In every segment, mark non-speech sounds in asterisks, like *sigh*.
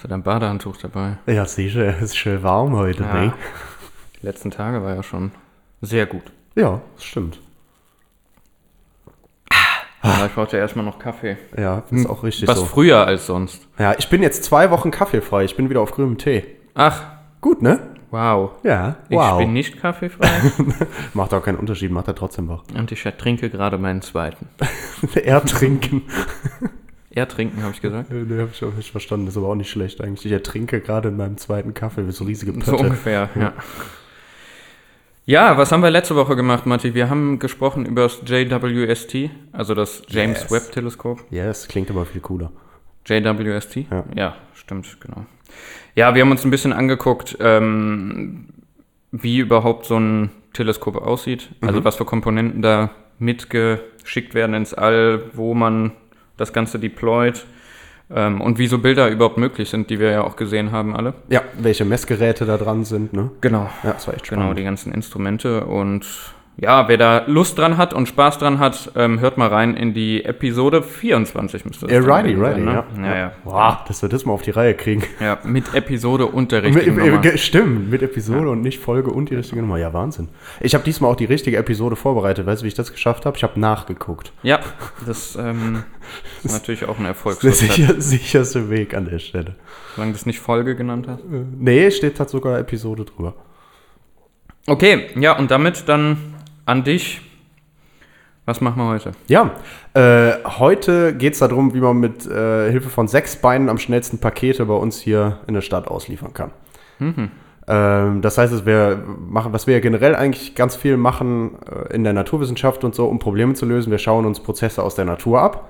Hast du dein Badehandtuch dabei? Ja, sicher, es ist schön warm heute, Ja. ne? Die letzten Tage war ja schon sehr gut. Ja, das stimmt. Aber ich brauchte erstmal noch Kaffee. Ja, ist auch richtig Was so. früher als sonst. Ja, ich bin jetzt zwei Wochen kaffeefrei. Ich bin wieder auf grünem Tee. Ach, Gut, ne? wow. Ja, Ich wow. bin nicht kaffeefrei *laughs* Macht auch keinen Unterschied, macht er trotzdem wach. und ich trinke gerade meinen zweiten. *laughs* er trinken. Er trinken, habe ich gesagt. ne, hab ich auch nicht verstanden. ist aber auch nicht schlecht eigentlich. Ich ertrinke gerade in meinem zweiten Kaffee wie so riesige So Pötte. ungefähr, ja. Ja, was haben wir letzte Woche gemacht, Matti? Wir haben gesprochen über das JWST, also das James Yes. Webb Teleskop. Yes, klingt aber viel cooler. JWST? Ja. stimmt, genau. Ja, wir haben uns ein bisschen angeguckt, ähm, wie überhaupt so ein Teleskop aussieht, also was für Komponenten da mitgeschickt werden ins All, wo man das Ganze deployt ähm, und wie so Bilder überhaupt möglich sind, die wir ja auch gesehen haben alle. Ja, welche Messgeräte da dran sind, ne? Genau. Ja, das war echt Genau, spannend. die ganzen Instrumente. Und ja, wer da Lust dran hat und Spaß dran hat, ähm, hört mal rein in die Episode 24 müsste das Ja, dann righty, righty, sein, ja. ne? Ja, ja. Wow, dass wir das mal auf die Reihe kriegen. ja. Mit Episode und der Mit, richtigen Nummer. äh, stimmt, mit Episode und nicht Folge und die richtige Nummer. Ja, Wahnsinn. Ich habe diesmal auch die richtige Episode vorbereitet. Weißt du, wie ich das geschafft habe? Ich habe nachgeguckt. Ja, das ähm, *laughs* ist natürlich auch ein Erfolg. Der sicher, sicherste Weg an der Stelle. Solange du es nicht Folge genannt hast. Äh, Nee, steht halt sogar Episode drüber. Okay, ja, und damit dann an dich. Was machen wir heute? Ja, äh, heute geht es darum, wie man mit äh, Hilfe von sechs Beinen am schnellsten Pakete bei uns hier in der Stadt ausliefern kann. Ähm, das heißt, es wir machen, was wir ja generell eigentlich ganz viel machen äh, in der Naturwissenschaft und so, um Probleme zu lösen, wir schauen uns Prozesse aus der Natur ab.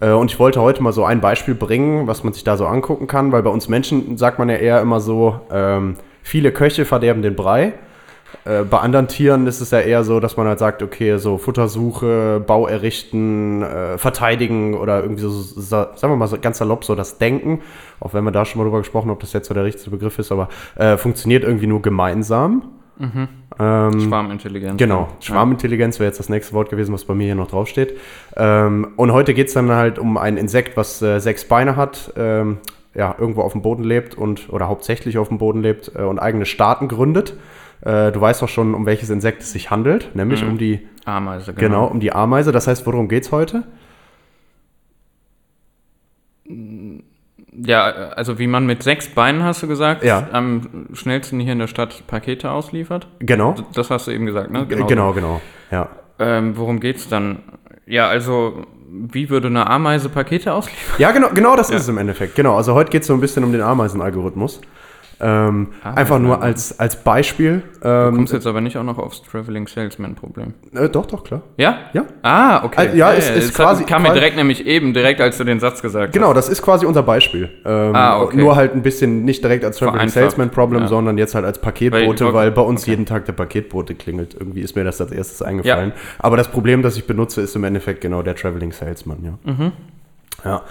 Äh, und ich wollte heute mal so ein Beispiel bringen, was man sich da so angucken kann, weil bei uns Menschen sagt man ja eher immer so, ähm, viele Köche verderben den Brei. Äh, bei anderen Tieren ist es ja eher so, dass man halt sagt, okay, so Futtersuche, Bau errichten, äh, verteidigen oder irgendwie so, so, sagen wir mal so ganz salopp so das Denken, auch wenn wir da schon mal drüber gesprochen, ob das jetzt so der richtige Begriff ist, aber äh, funktioniert irgendwie nur gemeinsam. Ähm, Schwarmintelligenz. Genau, Schwarmintelligenz wäre jetzt das nächste Wort gewesen, was bei mir hier noch draufsteht. Ähm, und heute geht es dann halt um ein Insekt, was äh, sechs Beine hat, ähm, ja, irgendwo auf dem Boden lebt und oder hauptsächlich auf dem Boden lebt äh, und eigene Staaten gründet. Äh, du weißt doch schon, um welches Insekt es sich handelt, nämlich um die, Ja. Ameise, genau, um die Ameise. Das heißt, worum geht es heute? Ja, also wie man mit sechs Beinen, hast du gesagt, Ja. am schnellsten hier in der Stadt Pakete ausliefert. Genau, Das hast du eben gesagt, ne? genau, genau, genau. ja. Ähm, worum geht's dann? Ja, also, wie würde eine Ameise Pakete ausliefern? Ja, genau, genau das ist es im Endeffekt. Genau, also heute geht es so ein bisschen um den Ameisenalgorithmus. Ähm, einfach nur als, als Beispiel. Du Ähm, kommst jetzt aber nicht auch noch aufs Traveling Salesman Problem. äh, doch, doch, klar. Ja? Ja. Ah, okay. Also, ja, es ist das quasi- kam mir quasi- direkt nämlich eben, direkt als du den Satz gesagt Genau, hast. das ist quasi unser Beispiel. Ähm, Ah, okay. Nur halt ein bisschen nicht direkt als Traveling. Salesman Problem, Ja. sondern jetzt halt als Weil Paketbote, ich- weil, bei uns okay. jeden Tag der Paketbote klingelt. Irgendwie ist mir das als erstes eingefallen. Aber das Problem, das ich benutze, ist im Endeffekt genau der Traveling Salesman, ja. Mhm. Ja.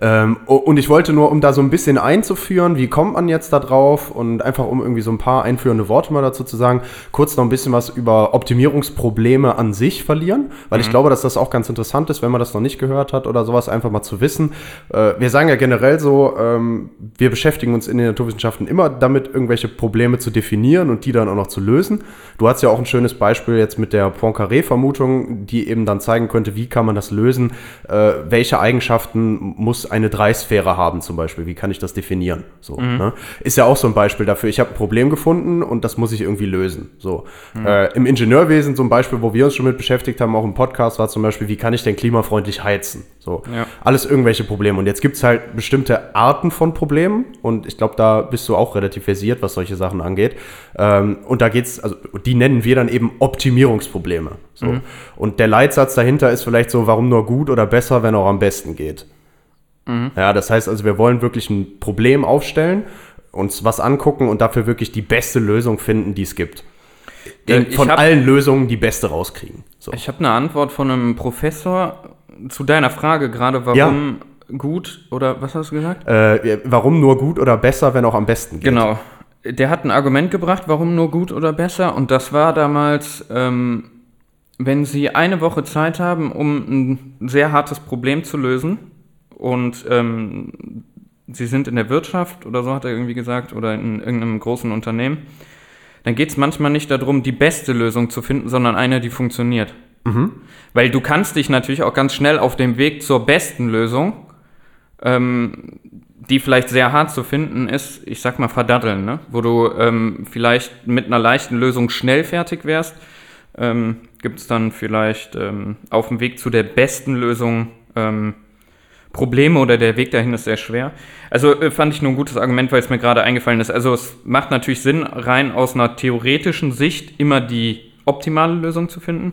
Ähm, und ich wollte nur, um da so ein bisschen einzuführen, wie kommt man jetzt da drauf und einfach um irgendwie so ein paar einführende Worte mal dazu zu sagen, kurz noch ein bisschen was über Optimierungsprobleme an sich verlieren, weil ich glaube, dass das auch ganz interessant ist, wenn man das noch nicht gehört hat oder sowas, einfach mal zu wissen. Äh, wir sagen ja generell so, ähm, wir beschäftigen uns in den Naturwissenschaften immer damit, irgendwelche Probleme zu definieren und die dann auch noch zu lösen. Du hast ja auch ein schönes Beispiel jetzt mit der Poincaré-Vermutung, die eben dann zeigen könnte, wie kann man das lösen, äh, welche Eigenschaften muss eine Dreisphäre haben zum Beispiel, wie kann ich das definieren? So, ne? Ist ja auch so ein Beispiel dafür, ich habe ein Problem gefunden und das muss ich irgendwie lösen. So. Äh, Im Ingenieurwesen so ein Beispiel, wo wir uns schon mit beschäftigt haben, auch im Podcast, war zum Beispiel, wie kann ich denn klimafreundlich heizen? So. Ja. Alles irgendwelche Probleme. Und jetzt gibt es halt bestimmte Arten von Problemen und ich glaube, da bist du auch relativ versiert, was solche Sachen angeht. Ähm, und da geht's, also die nennen wir dann eben Optimierungsprobleme. So. Und der Leitsatz dahinter ist vielleicht so, warum nur gut oder besser, wenn auch am besten geht. Ja, das heißt also, wir wollen wirklich ein Problem aufstellen, uns was angucken und dafür wirklich die beste Lösung finden, die es gibt. Ja, Den- ich Von hab- allen Lösungen die beste rauskriegen. So. Ich habe eine Antwort von einem Professor zu deiner Frage gerade, warum gut oder was hast du gesagt? Äh, warum nur gut oder besser, wenn auch am besten geht? Genau. Der hat ein Argument gebracht, warum nur gut oder besser. Und das war damals, ähm, wenn Sie eine Woche Zeit haben, um ein sehr hartes Problem zu lösen und ähm, Sie sind in der Wirtschaft oder so hat er irgendwie gesagt oder in irgendeinem großen Unternehmen, dann geht es manchmal nicht darum, die beste Lösung zu finden, sondern eine, die funktioniert. Weil du kannst dich natürlich auch ganz schnell auf dem Weg zur besten Lösung ähm, die vielleicht sehr hart zu finden ist, ich sag mal verdaddeln, ne? wo du ähm, vielleicht mit einer leichten Lösung schnell fertig wärst, ähm, gibt es dann vielleicht ähm, auf dem Weg zu der besten Lösung ähm, Probleme oder der Weg dahin ist sehr schwer. Also äh, fand ich nur ein gutes Argument, weil es mir gerade eingefallen ist. Also es macht natürlich Sinn, rein aus einer theoretischen Sicht immer die optimale Lösung zu finden.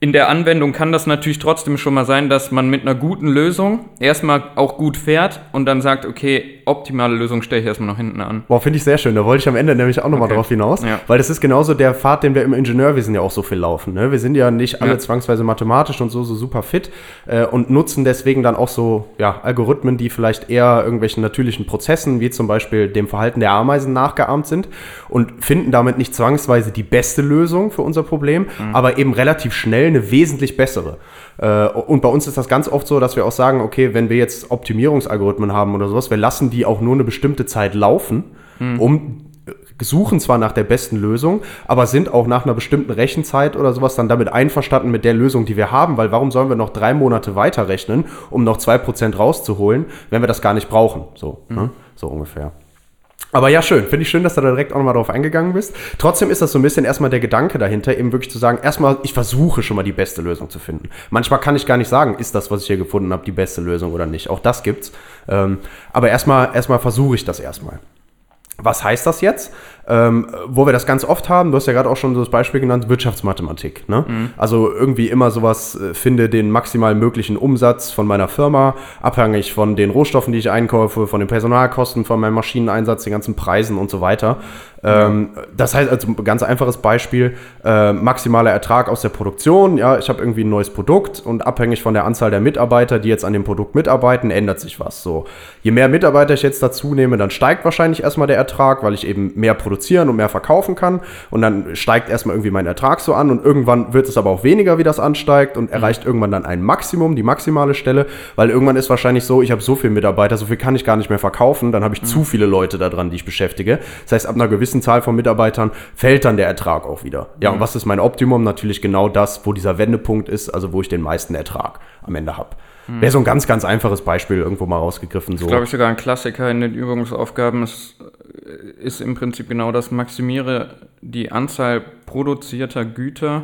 In der Anwendung kann das natürlich trotzdem schon mal sein, dass man mit einer guten Lösung erstmal auch gut fährt und dann sagt, okay, optimale Lösung stelle ich erstmal noch hinten an. Boah, finde ich sehr schön. Da wollte ich am Ende nämlich auch nochmal Okay. drauf hinaus. Ja. Weil das ist genauso der Pfad, den wir im Ingenieurwesen ja auch so viel laufen. Ne? Wir sind ja nicht alle Ja. zwangsweise mathematisch und so, so super fit äh, und nutzen deswegen dann auch so ja, Algorithmen, die vielleicht eher irgendwelchen natürlichen Prozessen, wie zum Beispiel dem Verhalten der Ameisen nachgeahmt sind und finden damit nicht zwangsweise die beste Lösung für unser Problem, Mhm. aber eben relativ schnell eine wesentlich bessere. Äh, und bei uns ist das ganz oft so, dass wir auch sagen, okay, wenn wir jetzt Optimierungsalgorithmen haben oder sowas, wir lassen die auch nur eine bestimmte Zeit laufen, um suchen zwar nach der besten Lösung, aber sind auch nach einer bestimmten Rechenzeit oder sowas dann damit einverstanden mit der Lösung, die wir haben, weil warum sollen wir noch drei Monate weiterrechnen, um noch 2% rauszuholen, wenn wir das gar nicht brauchen? So, ne? so ungefähr. Aber ja, schön. Finde ich schön, dass du da direkt auch nochmal drauf eingegangen bist. Trotzdem ist das so ein bisschen erstmal der Gedanke dahinter, eben wirklich zu sagen, erstmal, ich versuche schon mal die beste Lösung zu finden. Manchmal kann ich gar nicht sagen, ist das, was ich hier gefunden habe, die beste Lösung oder nicht. Auch das gibt's. Ähm, aber erstmal, erstmal versuche ich das erstmal. Was heißt das jetzt? Ähm, wo wir das ganz oft haben, du hast ja gerade auch schon so das Beispiel genannt, Wirtschaftsmathematik. Ne? Also irgendwie immer sowas, äh, finde den maximal möglichen Umsatz von meiner Firma, abhängig von den Rohstoffen, die ich einkaufe, von den Personalkosten, von meinem Maschineneinsatz, den ganzen Preisen und so weiter. Ähm, das heißt also, ein ganz einfaches Beispiel, äh, maximaler Ertrag aus der Produktion. Ja, ich habe irgendwie ein neues Produkt und abhängig von der Anzahl der Mitarbeiter, die jetzt an dem Produkt mitarbeiten, ändert sich was. So, je mehr Mitarbeiter ich jetzt dazu nehme, dann steigt wahrscheinlich erstmal der Ertrag, weil ich eben mehr produzieren und mehr verkaufen kann. Und dann steigt erstmal irgendwie mein Ertrag so an und irgendwann wird es aber auch weniger, wie das ansteigt und erreicht irgendwann dann ein Maximum, die maximale Stelle, weil irgendwann ist wahrscheinlich so, ich habe so viele Mitarbeiter, so viel kann ich gar nicht mehr verkaufen, dann habe ich zu viele Leute da dran, die ich beschäftige. Das heißt, ab einer gewissen Zahl von Mitarbeitern fällt dann der Ertrag auch wieder. Ja, und was ist mein Optimum? Natürlich genau das, wo dieser Wendepunkt ist, also wo ich den meisten Ertrag am Ende habe. Wäre so ein ganz, ganz einfaches Beispiel irgendwo mal rausgegriffen. So. Glaube ich sogar ein Klassiker in den Übungsaufgaben ist, ist im Prinzip genau das, maximiere die Anzahl produzierter Güter.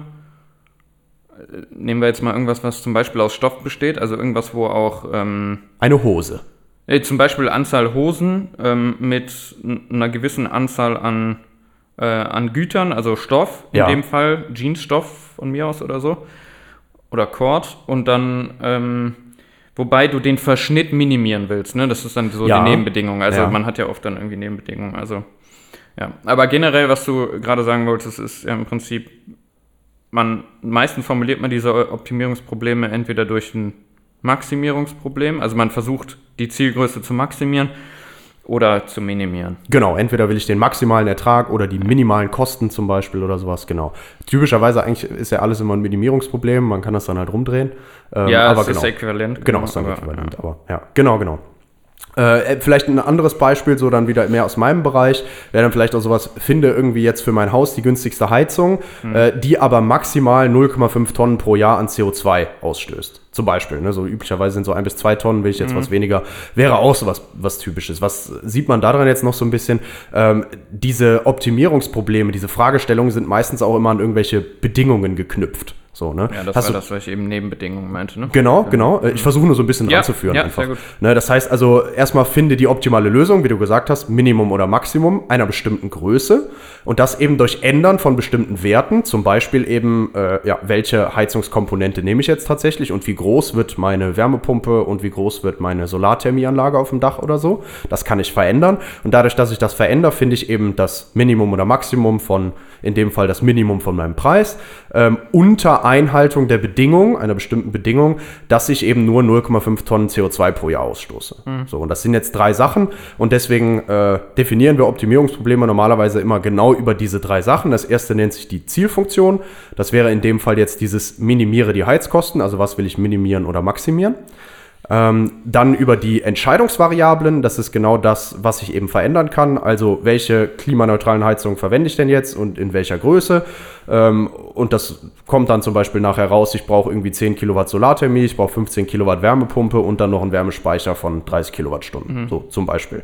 Nehmen wir jetzt mal irgendwas, was zum Beispiel aus Stoff besteht, also irgendwas, wo auch ähm, Eine Hose. äh, zum Beispiel Anzahl Hosen ähm, mit einer gewissen Anzahl an, äh, an Gütern, also Stoff, in Ja. dem Fall Jeansstoff von mir aus oder so, oder Cord, und dann, ähm, wobei du den Verschnitt minimieren willst, ne? das ist dann so Ja. die Nebenbedingung, also Ja. man hat ja oft dann irgendwie Nebenbedingungen, also ja, aber generell, was du gerade sagen wolltest, ist ja im Prinzip, man, meistens formuliert man diese Optimierungsprobleme entweder durch ein Maximierungsproblem, also man versucht die Zielgröße zu maximieren oder zu minimieren. Genau, entweder will ich den maximalen Ertrag oder die minimalen Kosten zum Beispiel oder sowas, genau. Typischerweise eigentlich ist ja alles immer ein Minimierungsproblem, man kann das dann halt rumdrehen. Ähm, ja, aber es genau. ist äquivalent. Genau, ist dann aber, äquivalent, aber ja, genau, genau. Äh, vielleicht ein anderes Beispiel, so dann wieder mehr aus meinem Bereich, wäre dann vielleicht auch sowas, finde irgendwie jetzt für mein Haus die günstigste Heizung, Hm. äh, die aber maximal 0,5 Tonnen pro Jahr an CO2 ausstößt. Zum Beispiel, ne, so üblicherweise sind so ein bis zwei Tonnen, will ich jetzt was weniger, wäre auch so was, was Typisches. Was sieht man daran jetzt noch so ein bisschen? Ähm, diese Optimierungsprobleme, diese Fragestellungen sind meistens auch immer an irgendwelche Bedingungen geknüpft. So, ne? Ja, das Hast war du- das, was ich eben Nebenbedingungen meinte, ne? Genau, genau. Äh, Ich versuche nur so ein bisschen Ja, ranzuführen ja, einfach. Ne, das heißt also, erstmal finde die optimale Lösung, wie du gesagt hast, Minimum oder Maximum einer bestimmten Größe und das eben durch Ändern von bestimmten Werten, zum Beispiel eben, äh, ja, welche Heizungskomponente nehme ich jetzt tatsächlich und wie groß wird meine Wärmepumpe und wie groß wird meine Solarthermieanlage auf dem Dach oder so. Das kann ich verändern und dadurch, dass ich das verändere, finde ich eben das Minimum oder Maximum von, in dem Fall das Minimum von meinem Preis, ähm, unter Einhaltung der Bedingung, einer bestimmten Bedingung, dass ich eben nur 0,5 Tonnen CO2 pro Jahr ausstoße. So, und das sind jetzt drei Sachen und deswegen äh, definieren wir Optimierungsprobleme normalerweise immer genau über diese drei Sachen. Das erste nennt sich die Zielfunktion. Das wäre in dem Fall jetzt dieses minimiere die Heizkosten, also was will ich minimieren oder maximieren. Ähm, dann über die Entscheidungsvariablen, das ist genau das, was ich eben verändern kann. Also welche klimaneutralen Heizungen verwende ich denn jetzt und in welcher Größe. Ähm, und das kommt dann zum Beispiel nachher raus, ich brauche irgendwie 10 Kilowatt Solarthermie, ich brauche 15 Kilowatt Wärmepumpe und dann noch einen Wärmespeicher von 30 Kilowattstunden, so zum Beispiel.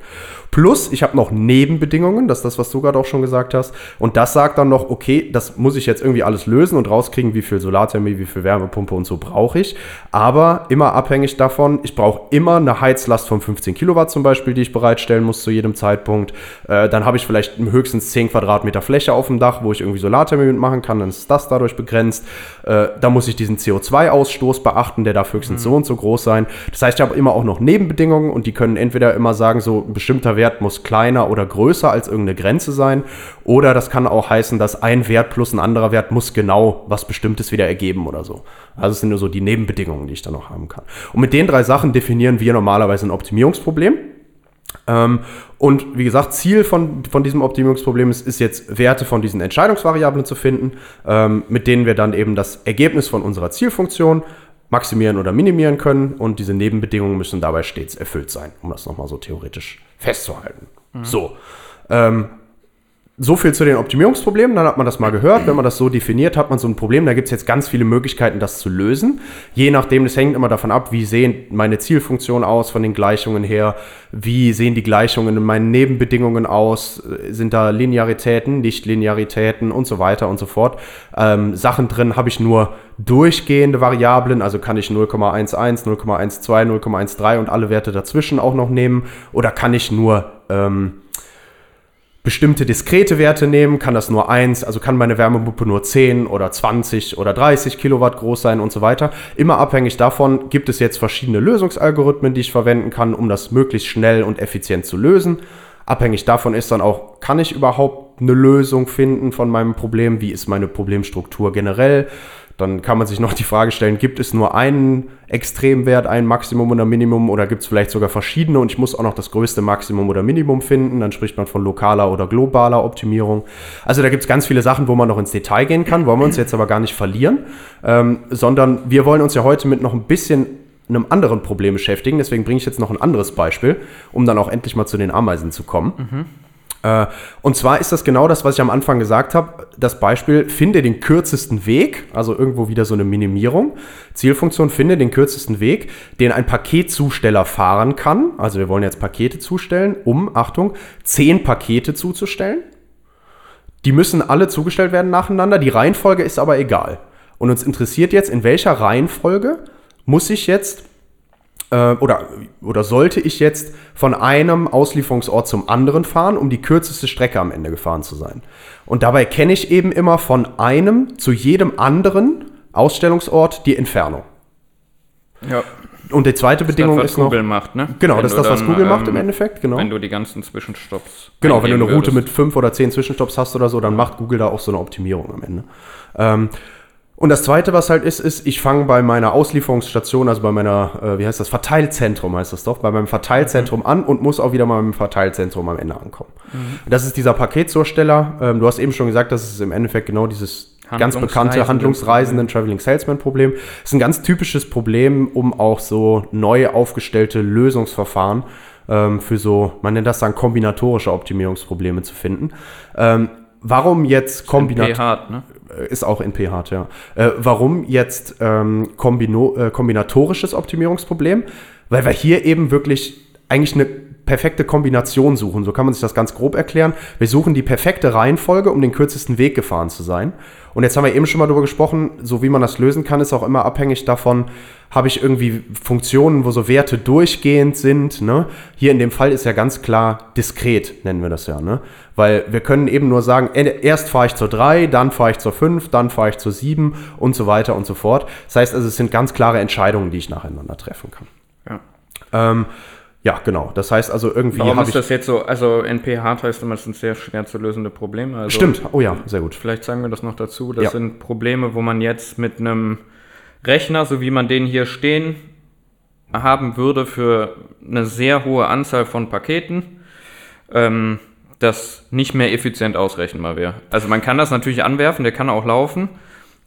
Plus, ich habe noch Nebenbedingungen, das ist das, was du gerade auch schon gesagt hast. Und das sagt dann noch, okay, das muss ich jetzt irgendwie alles lösen und rauskriegen, wie viel Solarthermie, wie viel Wärmepumpe und so brauche ich. Aber immer abhängig davon, ich brauche immer eine Heizlast von 15 Kilowatt zum Beispiel, die ich bereitstellen muss zu jedem Zeitpunkt. Äh, dann habe ich vielleicht höchstens 10 Quadratmeter Fläche auf dem Dach, wo ich irgendwie Solarthermie mitmachen kann, dann ist das dadurch begrenzt. Äh, da muss ich diesen CO2-Ausstoß beachten, der darf höchstens so und so groß sein. Das heißt, ich habe immer auch noch Nebenbedingungen und die können entweder immer sagen, so ein bestimmter Wert muss kleiner oder größer als irgendeine Grenze sein. Oder das kann auch heißen, dass ein Wert plus ein anderer Wert muss genau was Bestimmtes wieder ergeben oder so. Also es sind nur so die Nebenbedingungen, die ich dann noch haben kann. Und mit den drei Sachen definieren wir normalerweise ein Optimierungsproblem. Ähm, und wie gesagt, Ziel von, von diesem Optimierungsproblem ist, ist jetzt Werte von diesen Entscheidungsvariablen zu finden, ähm, mit denen wir dann eben das Ergebnis von unserer Zielfunktion maximieren oder minimieren können. Und diese Nebenbedingungen müssen dabei stets erfüllt sein, um das nochmal so theoretisch festzuhalten. So. Ähm, so viel zu den Optimierungsproblemen, dann hat man das mal gehört. Wenn man das so definiert, hat man so ein Problem. Da gibt es jetzt ganz viele Möglichkeiten, das zu lösen. Je nachdem, das hängt immer davon ab, wie sehen meine Zielfunktionen aus von den Gleichungen her, wie sehen die Gleichungen in meinen Nebenbedingungen aus, sind da Linearitäten, Nichtlinearitäten und so weiter und so fort. Ähm, Sachen drin habe ich nur durchgehende Variablen, also kann ich 0,11, 0,12, 0,13 und alle Werte dazwischen auch noch nehmen oder kann ich nur ähm, bestimmte diskrete Werte nehmen, kann das nur 1, also kann meine Wärmepumpe nur 10 oder 20 oder 30 Kilowatt groß sein und so weiter. Immer abhängig davon gibt es jetzt verschiedene Lösungsalgorithmen, die ich verwenden kann, um das möglichst schnell und effizient zu lösen. Abhängig davon ist dann auch, kann ich überhaupt eine Lösung finden von meinem Problem? Wie ist meine Problemstruktur generell? Dann kann man sich noch die Frage stellen, gibt es nur einen Extremwert, ein Maximum oder Minimum oder gibt es vielleicht sogar verschiedene und ich muss auch noch das größte Maximum oder Minimum finden? Dann spricht man von lokaler oder globaler Optimierung. Also da gibt es ganz viele Sachen, wo man noch ins Detail gehen kann, wollen wir uns jetzt aber gar nicht verlieren, ähm, sondern wir wollen uns ja heute mit noch ein bisschen einem anderen Problem beschäftigen. Deswegen bringe ich jetzt noch ein anderes Beispiel, um dann auch endlich mal zu den Ameisen zu kommen. Äh, und zwar ist das genau das, was ich am Anfang gesagt habe. Das Beispiel, finde den kürzesten Weg, also irgendwo wieder so eine Minimierung. Zielfunktion, finde den kürzesten Weg, den ein Paketzusteller fahren kann. Also wir wollen jetzt Pakete zustellen, um, Achtung, zehn Pakete zuzustellen. Die müssen alle zugestellt werden nacheinander. Die Reihenfolge ist aber egal. Und uns interessiert jetzt, in welcher Reihenfolge muss ich jetzt äh, oder, oder sollte ich jetzt von einem Auslieferungsort zum anderen fahren, um die kürzeste Strecke am Ende gefahren zu sein. Und dabei kenne ich eben immer von einem zu jedem anderen Ausstellungsort die Entfernung. Ja. Und die zweite Bedingung das, was ist noch. Google macht, ne? Genau, Wenn das ist das, was dann, Google macht ähm, im Endeffekt, genau. Wenn du die ganzen Zwischenstopps. Genau, wenn du eine Route mit würdest. fünf oder zehn Zwischenstopps hast oder so, dann macht Google da auch so eine Optimierung am Ende. Ähm, und das zweite, was halt ist, ist, ich fange bei meiner Auslieferungsstation, also bei meiner, äh, wie heißt das, Verteilzentrum heißt das doch, bei meinem Verteilzentrum an und muss auch wieder mal beim Verteilzentrum am Ende ankommen. Das ist dieser Paketzusteller. Ähm, du hast eben schon gesagt, das ist im Endeffekt genau dieses ganz bekannte Handlungsreisenden- Traveling Salesman Problem. Das ist ein ganz typisches Problem, um auch so neu aufgestellte Lösungsverfahren ähm, für so, man nennt das dann kombinatorische Optimierungsprobleme zu finden. Ähm, warum jetzt Kombinat hart, ne? Äh, ist auch in PHT, ja. Äh, warum jetzt ähm, kombino, äh, kombinatorisches Optimierungsproblem? Weil wir hier eben wirklich eigentlich eine perfekte Kombination suchen. So kann man sich das ganz grob erklären. Wir suchen die perfekte Reihenfolge, um den kürzesten Weg gefahren zu sein. Und jetzt haben wir eben schon mal darüber gesprochen, so wie man das lösen kann, ist auch immer abhängig davon, habe ich irgendwie Funktionen, wo so Werte durchgehend sind. Ne? Hier in dem Fall ist ja ganz klar diskret, nennen wir das ja. Ne? Weil wir können eben nur sagen, erst fahre ich zur 3, dann fahre ich zur 5, dann fahre ich zur 7 und so weiter und so fort. Das heißt also, es sind ganz klare Entscheidungen, die ich nacheinander treffen kann. Ja. Ähm, ja, genau. Das heißt also irgendwie. Warum ist das jetzt so? Also NP Hard heißt immer, es sind sehr schwer zu lösende Probleme. Also Stimmt. Oh ja, sehr gut. Vielleicht sagen wir das noch dazu. Das Ja. sind Probleme, wo man jetzt mit einem Rechner, so wie man den hier stehen haben würde, für eine sehr hohe Anzahl von Paketen, ähm, das nicht mehr effizient ausrechenbar wäre. Also man kann das natürlich anwerfen, der kann auch laufen.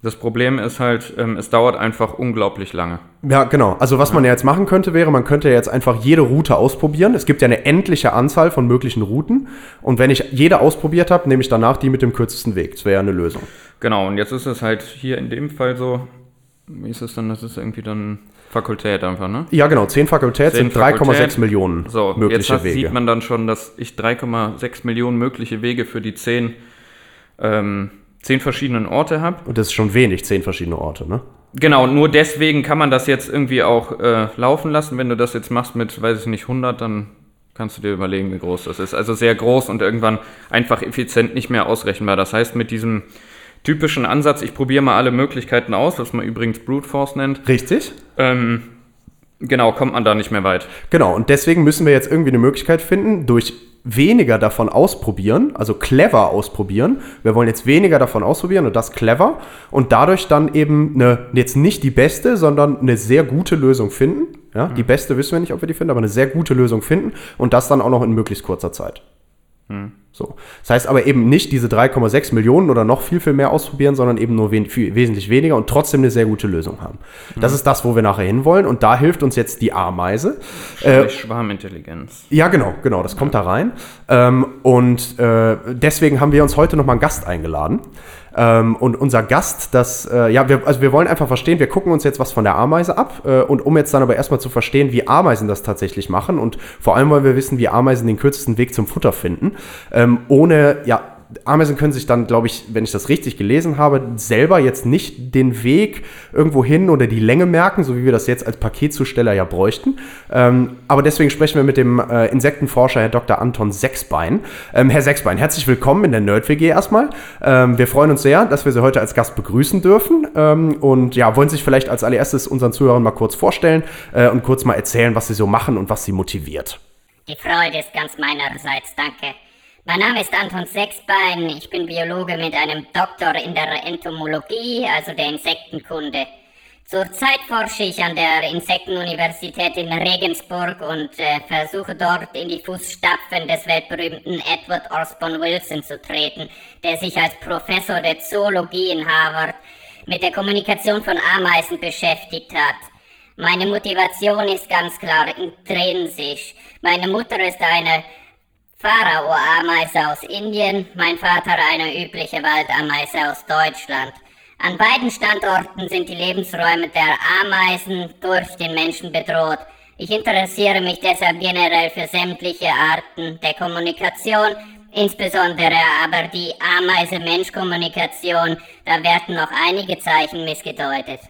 Das Problem ist halt, ähm, es dauert einfach unglaublich lange. Ja, genau. Also was man ja jetzt machen könnte, wäre, man könnte jetzt einfach jede Route ausprobieren. Es gibt ja eine endliche Anzahl von möglichen Routen. Und wenn ich jede ausprobiert habe, nehme ich danach die mit dem kürzesten Weg. Das wäre ja eine Lösung. Genau, und jetzt ist es halt hier in dem Fall so, wie ist es dann, das ist irgendwie dann Fakultät einfach, ne? Ja, genau. Zehn Fakultäten Zehn sind 3,6 Fakultät. Millionen So, jetzt mögliche hast, Wege. sieht man dann schon, dass ich 3,6 Millionen mögliche Wege für die zehn, ähm, zehn verschiedenen Orte habe. Und das ist schon wenig, zehn verschiedene Orte, ne? Genau, nur deswegen kann man das jetzt irgendwie auch äh, laufen lassen. Wenn du das jetzt machst mit, weiß ich nicht, 100, dann kannst du dir überlegen, wie groß das ist. Also sehr groß und irgendwann einfach effizient nicht mehr ausrechenbar. Das heißt, mit diesem typischen Ansatz, ich probiere mal alle Möglichkeiten aus, was man übrigens Brute Force nennt, Richtig? ähm, genau, kommt man da nicht mehr weit. Genau, und deswegen müssen wir jetzt irgendwie eine Möglichkeit finden, durch weniger davon ausprobieren, also clever ausprobieren. Wir wollen jetzt weniger davon ausprobieren und das clever und dadurch dann eben eine, jetzt nicht die beste, sondern eine sehr gute Lösung finden. Ja, die beste wissen wir nicht, ob wir die finden, aber eine sehr gute Lösung finden und das dann auch noch in möglichst kurzer Zeit. So. Das heißt aber eben nicht diese 3,6 Millionen oder noch viel, viel mehr ausprobieren, sondern eben nur wen viel, wesentlich weniger und trotzdem eine sehr gute Lösung haben. Das ist das, wo wir nachher hinwollen und da hilft uns jetzt die Ameise. Äh, Schwarmintelligenz. ja, genau, genau, das kommt da rein. Ähm, und äh, deswegen haben wir uns heute nochmal einen Gast eingeladen. Ähm, und unser Gast, das, äh, ja, wir, also wir wollen einfach verstehen, wir gucken uns jetzt was von der Ameise ab. Äh, und um jetzt dann aber erstmal zu verstehen, wie Ameisen das tatsächlich machen und vor allem wollen wir wissen, wie Ameisen den kürzesten Weg zum Futter finden, ähm, ohne, ja, Ameisen können sich dann, glaube ich, wenn ich das richtig gelesen habe, selber jetzt nicht den Weg irgendwo hin oder die Länge merken, so wie wir das jetzt als Paketzusteller ja bräuchten. Ähm, aber deswegen sprechen wir mit dem äh, Insektenforscher Herr Dr. Anton Sechsbein. Ähm, Herr Sechsbein, herzlich willkommen in der Nerd-WG erstmal. Ähm, wir freuen uns sehr, dass wir Sie heute als Gast begrüßen dürfen ähm, und ja, wollen sich vielleicht als allererstes unseren Zuhörern mal kurz vorstellen äh, und kurz mal erzählen, was Sie so machen und was Sie motiviert. Die Freude ist ganz meinerseits, danke. Mein Name ist Anton Sechsbein, ich bin Biologe mit einem Doktor in der Entomologie, also der Insektenkunde. Zurzeit forsche ich an der Insektenuniversität in Regensburg und äh, versuche dort in die Fußstapfen des weltberühmten Edward Osborne Wilson zu treten, der sich als Professor der Zoologie in Harvard mit der Kommunikation von Ameisen beschäftigt hat. Meine Motivation ist ganz klar intrinsisch. Meine Mutter ist eine Pharao-Ameise aus Indien, mein Vater eine übliche Waldameise aus Deutschland. An beiden Standorten sind die Lebensräume der Ameisen durch den Menschen bedroht. Ich interessiere mich deshalb generell für sämtliche Arten der Kommunikation, insbesondere aber die Ameise-Mensch-Kommunikation. Da werden noch einige Zeichen missgedeutet.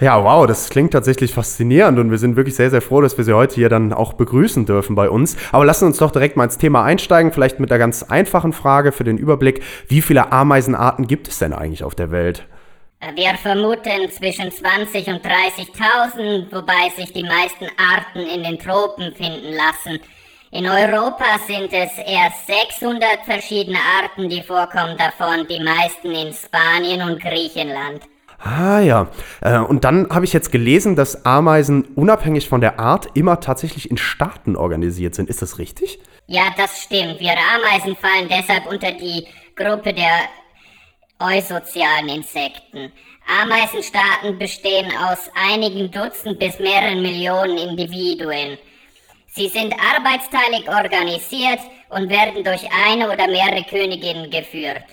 Ja, wow, das klingt tatsächlich faszinierend und wir sind wirklich sehr, sehr froh, dass wir Sie heute hier dann auch begrüßen dürfen bei uns. Aber lassen uns doch direkt mal ins Thema einsteigen, vielleicht mit einer ganz einfachen Frage für den Überblick. Wie viele Ameisenarten gibt es denn eigentlich auf der Welt? Wir vermuten zwischen 20 und 30.000, wobei sich die meisten Arten in den Tropen finden lassen. In Europa sind es erst 600 verschiedene Arten, die vorkommen, davon die meisten in Spanien und Griechenland. Ah ja, äh, und dann habe ich jetzt gelesen, dass Ameisen unabhängig von der Art immer tatsächlich in Staaten organisiert sind. Ist das richtig? Ja, das stimmt. Wir Ameisen fallen deshalb unter die Gruppe der eusozialen Insekten. Ameisenstaaten bestehen aus einigen Dutzend bis mehreren Millionen Individuen. Sie sind arbeitsteilig organisiert und werden durch eine oder mehrere Königinnen geführt.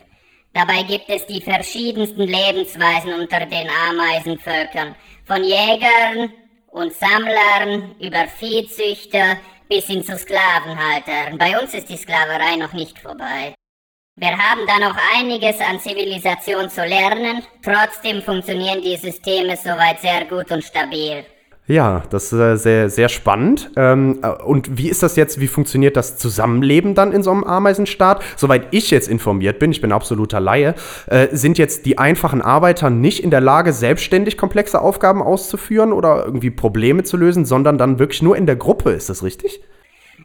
Dabei gibt es die verschiedensten Lebensweisen unter den Ameisenvölkern, von Jägern und Sammlern über Viehzüchter bis hin zu Sklavenhaltern. Bei uns ist die Sklaverei noch nicht vorbei. Wir haben da noch einiges an Zivilisation zu lernen, trotzdem funktionieren die Systeme soweit sehr gut und stabil. Ja, das ist äh, sehr, sehr spannend. Ähm, äh, und wie ist das jetzt, wie funktioniert das Zusammenleben dann in so einem Ameisenstaat? Soweit ich jetzt informiert bin, ich bin absoluter Laie, äh, sind jetzt die einfachen Arbeiter nicht in der Lage, selbstständig komplexe Aufgaben auszuführen oder irgendwie Probleme zu lösen, sondern dann wirklich nur in der Gruppe, ist das richtig?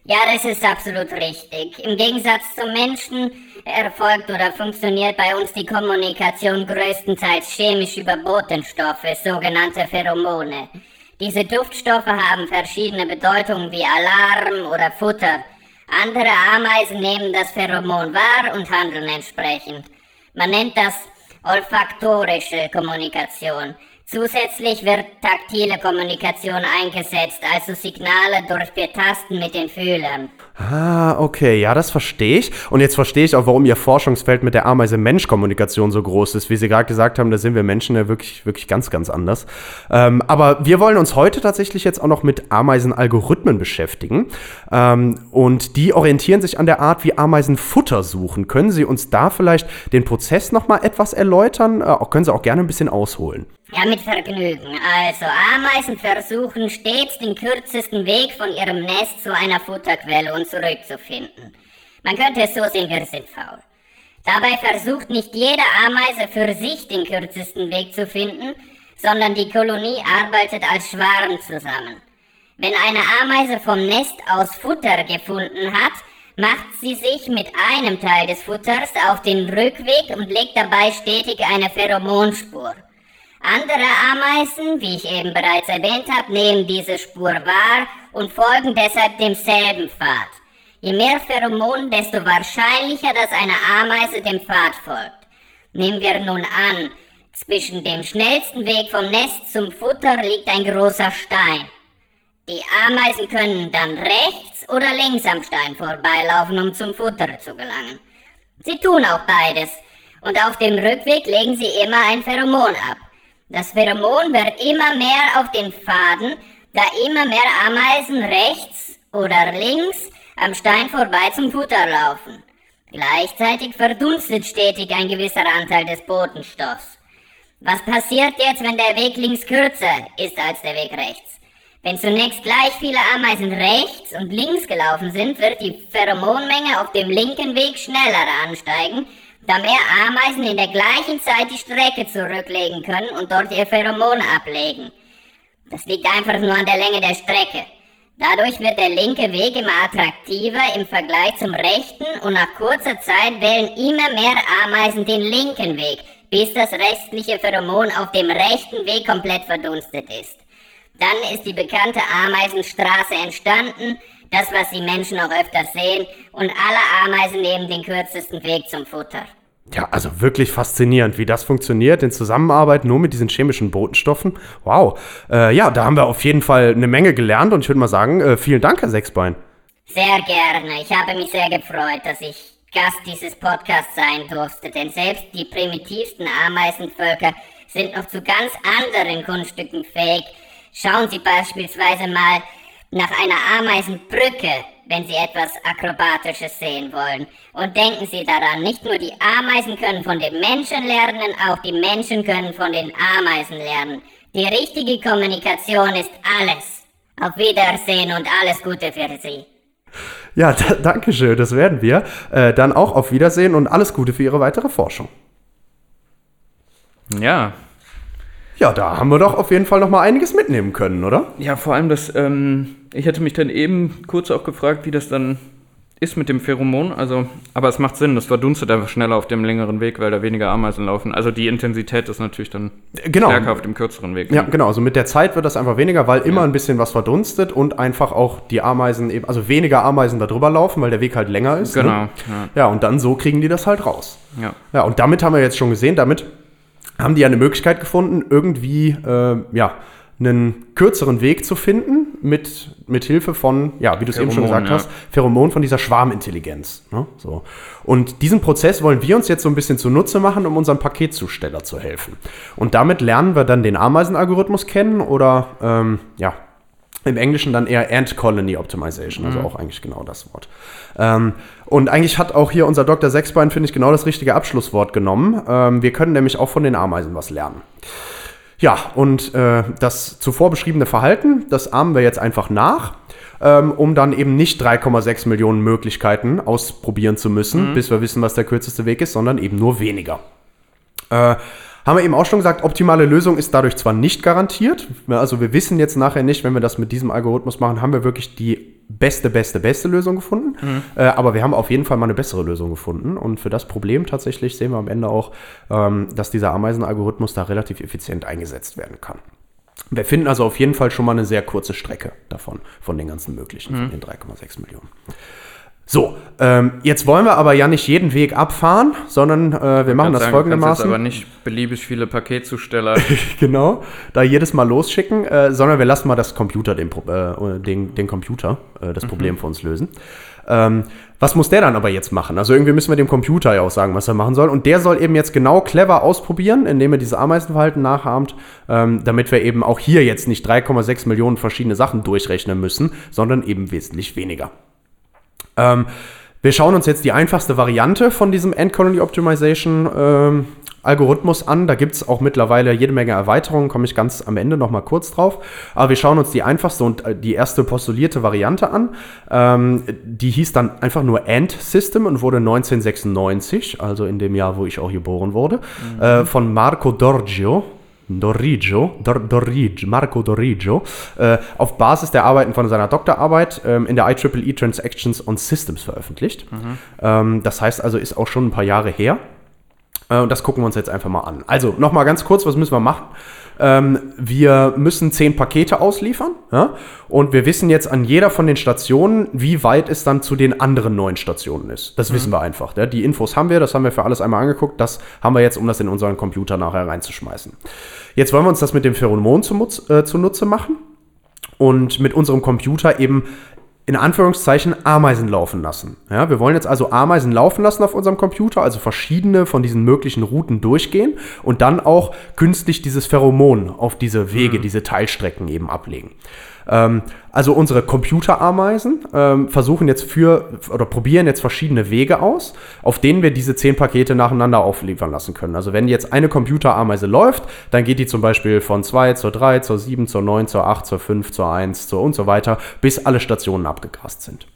Ja, das ist absolut richtig. Im Gegensatz zum Menschen erfolgt oder funktioniert bei uns die Kommunikation größtenteils chemisch über Botenstoffe, sogenannte Pheromone. Diese Duftstoffe haben verschiedene Bedeutungen wie Alarm oder Futter. Andere Ameisen nehmen das Pheromon wahr und handeln entsprechend. Man nennt das olfaktorische Kommunikation. Zusätzlich wird taktile Kommunikation eingesetzt, also Signale durch Betasten mit den Fühlern. Ah, okay, ja, das verstehe ich. Und jetzt verstehe ich auch, warum Ihr Forschungsfeld mit der Ameise-Mensch-Kommunikation so groß ist. Wie Sie gerade gesagt haben, da sind wir Menschen ja wirklich, wirklich ganz, ganz anders. Ähm, aber wir wollen uns heute tatsächlich jetzt auch noch mit Ameisen-Algorithmen beschäftigen. Ähm, und die orientieren sich an der Art, wie Ameisen Futter suchen. Können Sie uns da vielleicht den Prozess nochmal etwas erläutern? Äh, können Sie auch gerne ein bisschen ausholen. Ja, mit Vergnügen. Also, Ameisen versuchen stets den kürzesten Weg von ihrem Nest zu einer Futterquelle und zurückzufinden. Man könnte es so sehen, wir sind faul. Dabei versucht nicht jede Ameise für sich den kürzesten Weg zu finden, sondern die Kolonie arbeitet als Schwarm zusammen. Wenn eine Ameise vom Nest aus Futter gefunden hat, macht sie sich mit einem Teil des Futters auf den Rückweg und legt dabei stetig eine Pheromonspur. Andere Ameisen, wie ich eben bereits erwähnt habe, nehmen diese Spur wahr und folgen deshalb demselben Pfad. Je mehr Pheromon, desto wahrscheinlicher, dass eine Ameise dem Pfad folgt. Nehmen wir nun an, zwischen dem schnellsten Weg vom Nest zum Futter liegt ein großer Stein. Die Ameisen können dann rechts oder links am Stein vorbeilaufen, um zum Futter zu gelangen. Sie tun auch beides, und auf dem Rückweg legen sie immer ein Pheromon ab. Das Pheromon wird immer mehr auf den Faden, da immer mehr Ameisen rechts oder links am Stein vorbei zum Futter laufen. Gleichzeitig verdunstet stetig ein gewisser Anteil des Botenstoffs. Was passiert jetzt, wenn der Weg links kürzer ist als der Weg rechts? Wenn zunächst gleich viele Ameisen rechts und links gelaufen sind, wird die Pheromonmenge auf dem linken Weg schneller ansteigen da mehr Ameisen in der gleichen Zeit die Strecke zurücklegen können und dort ihr Pheromon ablegen. Das liegt einfach nur an der Länge der Strecke. Dadurch wird der linke Weg immer attraktiver im Vergleich zum rechten und nach kurzer Zeit wählen immer mehr Ameisen den linken Weg, bis das restliche Pheromon auf dem rechten Weg komplett verdunstet ist. Dann ist die bekannte Ameisenstraße entstanden, das was die Menschen auch öfter sehen, und alle Ameisen nehmen den kürzesten Weg zum Futter. Ja, also wirklich faszinierend, wie das funktioniert in Zusammenarbeit nur mit diesen chemischen Botenstoffen. Wow. Äh, ja, da haben wir auf jeden Fall eine Menge gelernt und ich würde mal sagen, äh, vielen Dank, Herr Sechsbein. Sehr gerne. Ich habe mich sehr gefreut, dass ich Gast dieses Podcasts sein durfte, denn selbst die primitivsten Ameisenvölker sind noch zu ganz anderen Kunststücken fähig. Schauen Sie beispielsweise mal nach einer Ameisenbrücke wenn Sie etwas Akrobatisches sehen wollen. Und denken Sie daran, nicht nur die Ameisen können von den Menschen lernen, auch die Menschen können von den Ameisen lernen. Die richtige Kommunikation ist alles. Auf Wiedersehen und alles Gute für Sie. Ja, danke schön, das werden wir. Äh, dann auch auf Wiedersehen und alles Gute für Ihre weitere Forschung. Ja, ja, da haben wir doch auf jeden Fall noch mal einiges mitnehmen können, oder? Ja, vor allem das, ähm, ich hätte mich dann eben kurz auch gefragt, wie das dann ist mit dem Pheromon. Also, aber es macht Sinn, das verdunstet einfach schneller auf dem längeren Weg, weil da weniger Ameisen laufen. Also die Intensität ist natürlich dann genau. stärker auf dem kürzeren Weg. Ja, genau. Also mit der Zeit wird das einfach weniger, weil immer ein bisschen was verdunstet und einfach auch die Ameisen eben, also weniger Ameisen da drüber laufen, weil der Weg halt länger ist. Ne? Genau. Ne? Ja. ja, und dann so kriegen die das halt raus. Ja. Ja, und damit haben wir jetzt schon gesehen, damit haben die ja eine Möglichkeit gefunden, irgendwie äh, ja, einen kürzeren Weg zu finden mit, mit Hilfe von, ja, wie du es eben schon gesagt ja. hast, Pheromon von dieser Schwarmintelligenz. Ne? So. Und diesen Prozess wollen wir uns jetzt so ein bisschen zunutze machen, um unserem Paketzusteller zu helfen. Und damit lernen wir dann den Ameisenalgorithmus kennen oder ähm, ja, Im Englischen dann eher Ant Colony Optimization, Mhm. also auch eigentlich genau das Wort. Ähm, und eigentlich hat auch hier unser Dr. Sechsbein, finde ich, genau das richtige Abschlusswort genommen. Ähm, wir können nämlich auch von den Ameisen was lernen. Ja, und äh, das zuvor beschriebene Verhalten, das ahmen wir jetzt einfach nach, ähm, um dann eben nicht 3,6 Millionen Möglichkeiten ausprobieren zu müssen, bis wir wissen, was der kürzeste Weg ist, sondern eben nur weniger. Äh, haben wir eben auch schon gesagt, optimale Lösung ist dadurch zwar nicht garantiert, ja, also wir wissen jetzt nachher nicht, wenn wir das mit diesem Algorithmus machen, haben wir wirklich die beste, beste, beste Lösung gefunden, äh, aber wir haben auf jeden Fall mal eine bessere Lösung gefunden und für das Problem tatsächlich sehen wir am Ende auch, ähm, dass dieser Ameisenalgorithmus da relativ effizient eingesetzt werden kann. Wir finden also auf jeden Fall schon mal eine sehr kurze Strecke davon, von den ganzen möglichen, von den 3,6 Millionen. So, ähm, jetzt wollen wir aber ja nicht jeden Weg abfahren, sondern äh, wir machen das Sagen, kannst jetzt folgendermaßen. aber nicht beliebig viele Paketzusteller. *laughs* genau, da jedes Mal losschicken, äh, sondern wir lassen mal das Computer den, äh, den, den Computer äh, das Problem für uns lösen. Ähm, was muss der dann aber jetzt machen? Also irgendwie müssen wir dem Computer ja auch sagen, was er machen soll. Und der soll eben jetzt genau clever ausprobieren, indem er dieses Ameisenverhalten nachahmt, ähm, damit wir eben auch hier jetzt nicht 3,6 Millionen verschiedene Sachen durchrechnen müssen, sondern eben wesentlich weniger. Ähm, wir schauen uns jetzt die einfachste Variante von diesem End Colony Optimization ähm, Algorithmus an. Da gibt es auch mittlerweile jede Menge Erweiterungen, komme ich ganz am Ende noch mal kurz drauf. Aber wir schauen uns die einfachste und äh, die erste postulierte Variante an. Ähm, die hieß dann einfach nur Ant System und wurde 1996, also in dem Jahr, wo ich auch geboren wurde, äh, von Marco Dorgio Dorrigo, Dor, Dorrigo, Marco Dorrigo, äh, auf Basis der Arbeiten von seiner Doktorarbeit ähm, in der IEEE Transactions on Systems veröffentlicht. Ähm, das heißt also, ist auch schon ein paar Jahre her. Äh, und das gucken wir uns jetzt einfach mal an. Also, nochmal ganz kurz, was müssen wir machen? Ähm, wir müssen zehn Pakete ausliefern ja? und wir wissen jetzt an jeder von den Stationen, wie weit es dann zu den anderen neun Stationen ist. Das wissen wir einfach. Ja? Die Infos haben wir, das haben wir für alles einmal angeguckt. Das haben wir jetzt, um das in unseren Computer nachher reinzuschmeißen. Jetzt wollen wir uns das mit dem Pheromon zunutze, äh, zunutze machen und mit unserem Computer eben in Anführungszeichen Ameisen laufen lassen. Ja, wir wollen jetzt also Ameisen laufen lassen auf unserem Computer, also verschiedene von diesen möglichen Routen durchgehen und dann auch künstlich dieses Pheromon auf diese Wege, diese Teilstrecken eben ablegen. Ähm, also unsere Computerameisen ähm, versuchen jetzt für oder probieren jetzt verschiedene Wege aus, auf denen wir diese zehn Pakete nacheinander aufliefern lassen können. Also wenn jetzt eine Computerameise läuft, dann geht die zum Beispiel von 2 zur 3, zur 7, zur 9, zur 8, zur 5, zur 1, zur und so weiter, bis alle Stationen abgegrast sind.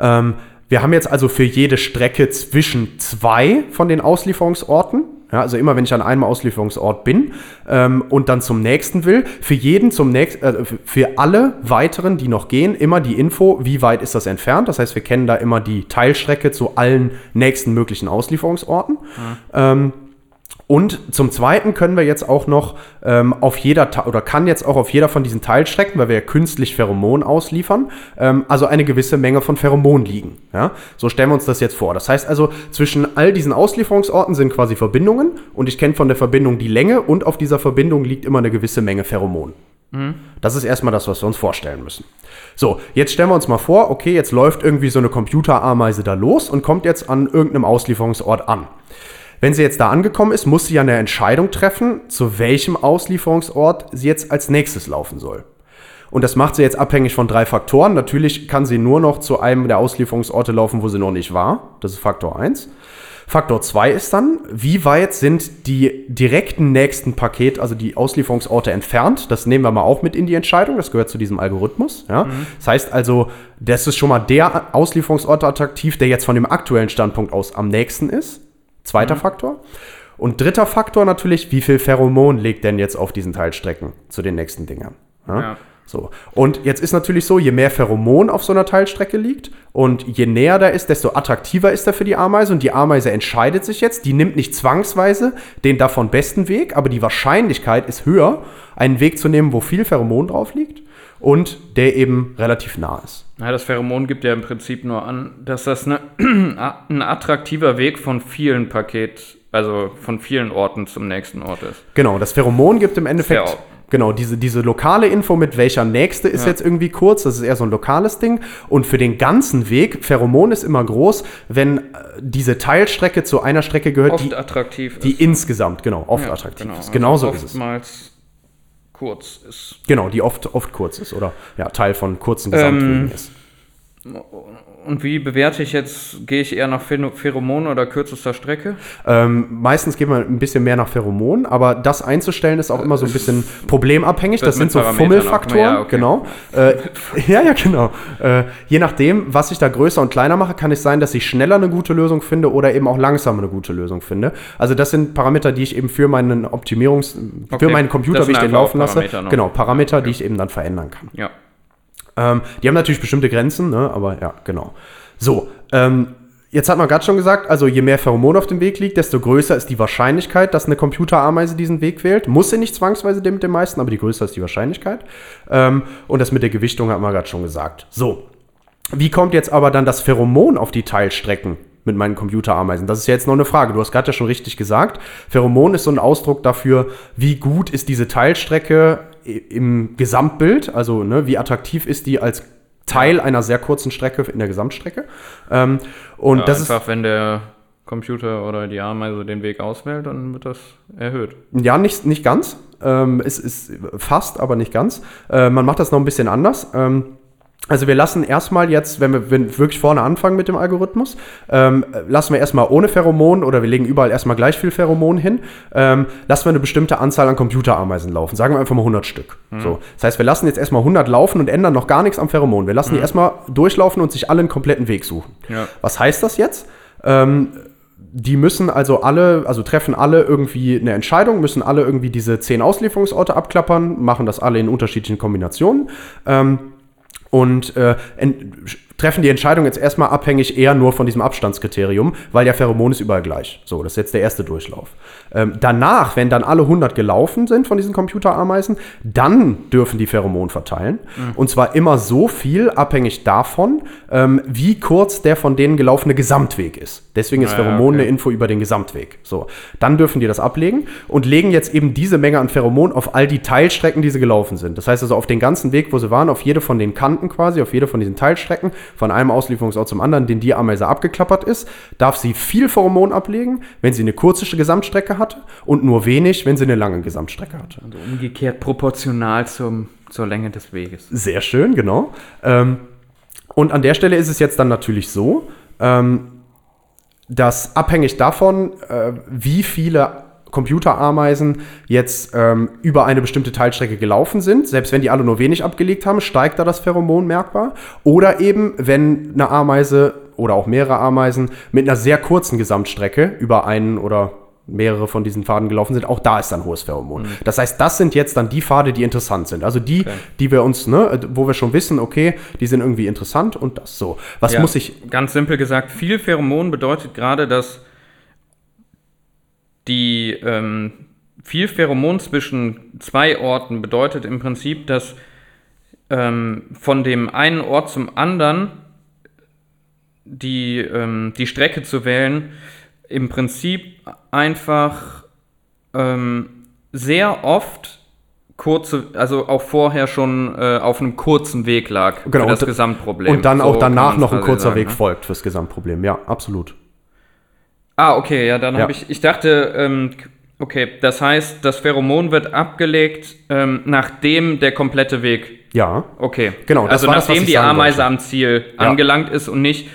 Ähm, wir haben jetzt also für jede Strecke zwischen zwei von den Auslieferungsorten, ja, also immer wenn ich an einem Auslieferungsort bin ähm, und dann zum nächsten will, für jeden zum nächsten, äh, für- alle weiteren, die noch gehen, immer die Info, wie weit ist das entfernt. Das heißt, wir kennen da immer die Teilstrecke zu allen nächsten möglichen Auslieferungsorten. Ähm, und zum Zweiten können wir jetzt auch noch ähm, auf jeder Ta- oder kann jetzt auch auf jeder von diesen Teilstrecken, weil wir ja künstlich Pheromon ausliefern, ähm, also eine gewisse Menge von Pheromon liegen. Ja? So stellen wir uns das jetzt vor. Das heißt also, zwischen all diesen Auslieferungsorten sind quasi Verbindungen und ich kenne von der Verbindung die Länge und auf dieser Verbindung liegt immer eine gewisse Menge Pheromon. Das ist erstmal das, was wir uns vorstellen müssen. So, jetzt stellen wir uns mal vor, okay, jetzt läuft irgendwie so eine Computerameise da los und kommt jetzt an irgendeinem Auslieferungsort an. Wenn sie jetzt da angekommen ist, muss sie ja eine Entscheidung treffen, zu welchem Auslieferungsort sie jetzt als nächstes laufen soll. Und das macht sie jetzt abhängig von drei Faktoren. Natürlich kann sie nur noch zu einem der Auslieferungsorte laufen, wo sie noch nicht war. Das ist Faktor 1. Faktor 2 ist dann, wie weit sind die direkten nächsten Paket, also die Auslieferungsorte entfernt. Das nehmen wir mal auch mit in die Entscheidung. Das gehört zu diesem Algorithmus. Ja. Das heißt also, das ist schon mal der Auslieferungsort attraktiv, der jetzt von dem aktuellen Standpunkt aus am nächsten ist. Zweiter Faktor. Und dritter Faktor natürlich, wie viel Pheromon legt denn jetzt auf diesen Teilstrecken zu den nächsten Dingern? Ja? Ja. So. Und jetzt ist natürlich so, je mehr Pheromon auf so einer Teilstrecke liegt und je näher da ist, desto attraktiver ist er für die Ameise. Und die Ameise entscheidet sich jetzt, die nimmt nicht zwangsweise den davon besten Weg, aber die Wahrscheinlichkeit ist höher, einen Weg zu nehmen, wo viel Pheromon drauf liegt und der eben relativ nah ist. Ja, das Pheromon gibt ja im Prinzip nur an, dass das eine, *clears throat* ein attraktiver Weg von vielen Paket, also von vielen Orten zum nächsten Ort ist. Genau, das Pheromon gibt im Endeffekt Ja. genau diese, diese lokale Info mit welcher nächste ist Ja. jetzt irgendwie kurz, das ist eher so ein lokales Ding. Und für den ganzen Weg, Pheromon ist immer groß, wenn äh, diese Teilstrecke zu einer Strecke gehört, Oft die, attraktiv die ist. insgesamt, genau, oft attraktiv genau. ist. Genauso also ist es. Kurz ist. Genau, die oft, oft kurz ist oder ja, Teil von kurzen Ähm, Gesamtwegen ist. Und wie bewerte ich jetzt, gehe ich eher nach Pher- Pheromonen oder kürzester Strecke? Ähm, meistens geht man ein bisschen mehr nach Pheromonen, aber das einzustellen ist auch immer so ein bisschen problemabhängig. Das sind so Fummelfaktoren, ja, okay. genau. Äh, *laughs* ja, ja, genau. Äh, je nachdem, was ich da größer und kleiner mache, kann es sein, dass ich schneller eine gute Lösung finde oder eben auch langsamer eine gute Lösung finde. Also das sind Parameter, die ich eben für meinen Optimierungs, Okay, für meinen Computer, wie ich den laufen lasse, Parameter genau, Parameter, die ich eben dann verändern kann. Ja. Ähm, die haben natürlich bestimmte Grenzen, ne? aber ja, genau. So, ähm, jetzt hat man gerade schon gesagt, also je mehr Pheromon auf dem Weg liegt, desto größer ist die Wahrscheinlichkeit, dass eine Computerameise diesen Weg wählt. Muss sie nicht zwangsweise dem mit dem meisten, aber die größer ist die Wahrscheinlichkeit. Ähm, und das mit der Gewichtung hat man gerade schon gesagt. So, wie kommt jetzt aber dann das Pheromon auf die Teilstrecken mit meinen Computerameisen? Das ist ja jetzt noch eine Frage. Du hast gerade ja schon richtig gesagt. Pheromon ist so ein Ausdruck dafür, wie gut ist diese Teilstrecke im Gesamtbild, also ne, wie attraktiv ist die als Teil einer sehr kurzen Strecke in der Gesamtstrecke. Ähm, und ja das ist einfach, wenn der Computer oder die Ameise den Weg auswählt, dann wird das erhöht. Ja, nicht, nicht ganz. Ähm, es ist fast, aber nicht ganz. Äh, man macht das noch ein bisschen anders. Ähm, also wir lassen erstmal jetzt, wenn wir wenn wir wirklich vorne anfangen mit dem Algorithmus, ähm, lassen wir erstmal ohne Pheromon oder wir legen überall erstmal gleich viel Pheromon hin, ähm, lassen wir eine bestimmte Anzahl an Computerameisen laufen. Sagen wir einfach mal 100 Stück. So. Das heißt, wir lassen jetzt erstmal 100 laufen und ändern noch gar nichts am Pheromon. Wir lassen die erstmal durchlaufen und sich alle einen kompletten Weg suchen. Ja. Was heißt das jetzt? Ähm, die müssen also alle, also treffen alle irgendwie eine Entscheidung, müssen alle irgendwie diese zehn Auslieferungsorte abklappern, machen das alle in unterschiedlichen Kombinationen. Ähm, und äh, treffen die Entscheidung jetzt erstmal abhängig eher nur von diesem Abstandskriterium, weil ja Pheromon ist überall gleich. So, das ist jetzt der erste Durchlauf. Ähm, danach, wenn dann alle 100 gelaufen sind von diesen Computerameisen, dann dürfen die Pheromon verteilen. Und zwar immer so viel, abhängig davon, ähm, wie kurz der von denen gelaufene Gesamtweg ist. Deswegen ist Ah, Pheromon okay. eine Info über den Gesamtweg. So, dann dürfen die das ablegen und legen jetzt eben diese Menge an Pheromon auf all die Teilstrecken, die sie gelaufen sind. Das heißt also auf den ganzen Weg, wo sie waren, auf jede von den Kanten quasi, auf jede von diesen Teilstrecken, von einem Auslieferungsort zum anderen, den die Ameise abgeklappert ist, darf sie viel Pheromon ablegen, wenn sie eine kurze Gesamtstrecke hatte und nur wenig, wenn sie eine lange Gesamtstrecke hatte. Also umgekehrt proportional zum, zur Länge des Weges. Sehr schön, genau. Ähm, und an der Stelle ist es jetzt dann natürlich so, ähm, dass abhängig davon, äh, wie viele Computerameisen jetzt ähm, über eine bestimmte Teilstrecke gelaufen sind, selbst wenn die alle nur wenig abgelegt haben, steigt da das Pheromon merkbar. Oder eben, wenn eine Ameise oder auch mehrere Ameisen mit einer sehr kurzen Gesamtstrecke über einen oder mehrere von diesen Pfaden gelaufen sind, auch da ist dann hohes Pheromon. Das heißt, das sind jetzt dann die Pfade, die interessant sind. Also die, die wir uns, ne, wo wir schon wissen, okay, die sind irgendwie interessant und das so. Was Ja, muss ich, Ganz simpel gesagt, viel Pheromon bedeutet gerade, dass die ähm, viel Pheromon zwischen zwei Orten bedeutet im Prinzip, dass ähm, von dem einen Ort zum anderen die, ähm, die Strecke zu wählen, im Prinzip einfach ähm, sehr oft kurze, also auch vorher schon äh, auf einem kurzen Weg lag Genau, für das und- Gesamtproblem. und dann So auch danach noch ein kurzer sagen, Weg ne? folgt fürs Gesamtproblem. Ja, absolut. Ah, okay, ja, dann Ja. habe ich, ich dachte, ähm, okay, das heißt, das Pheromon wird abgelegt, ähm, nachdem der komplette Weg, Ja. okay. Genau, das also das, nachdem ich die Ameise wollte. am Ziel Ja. angelangt ist und nicht,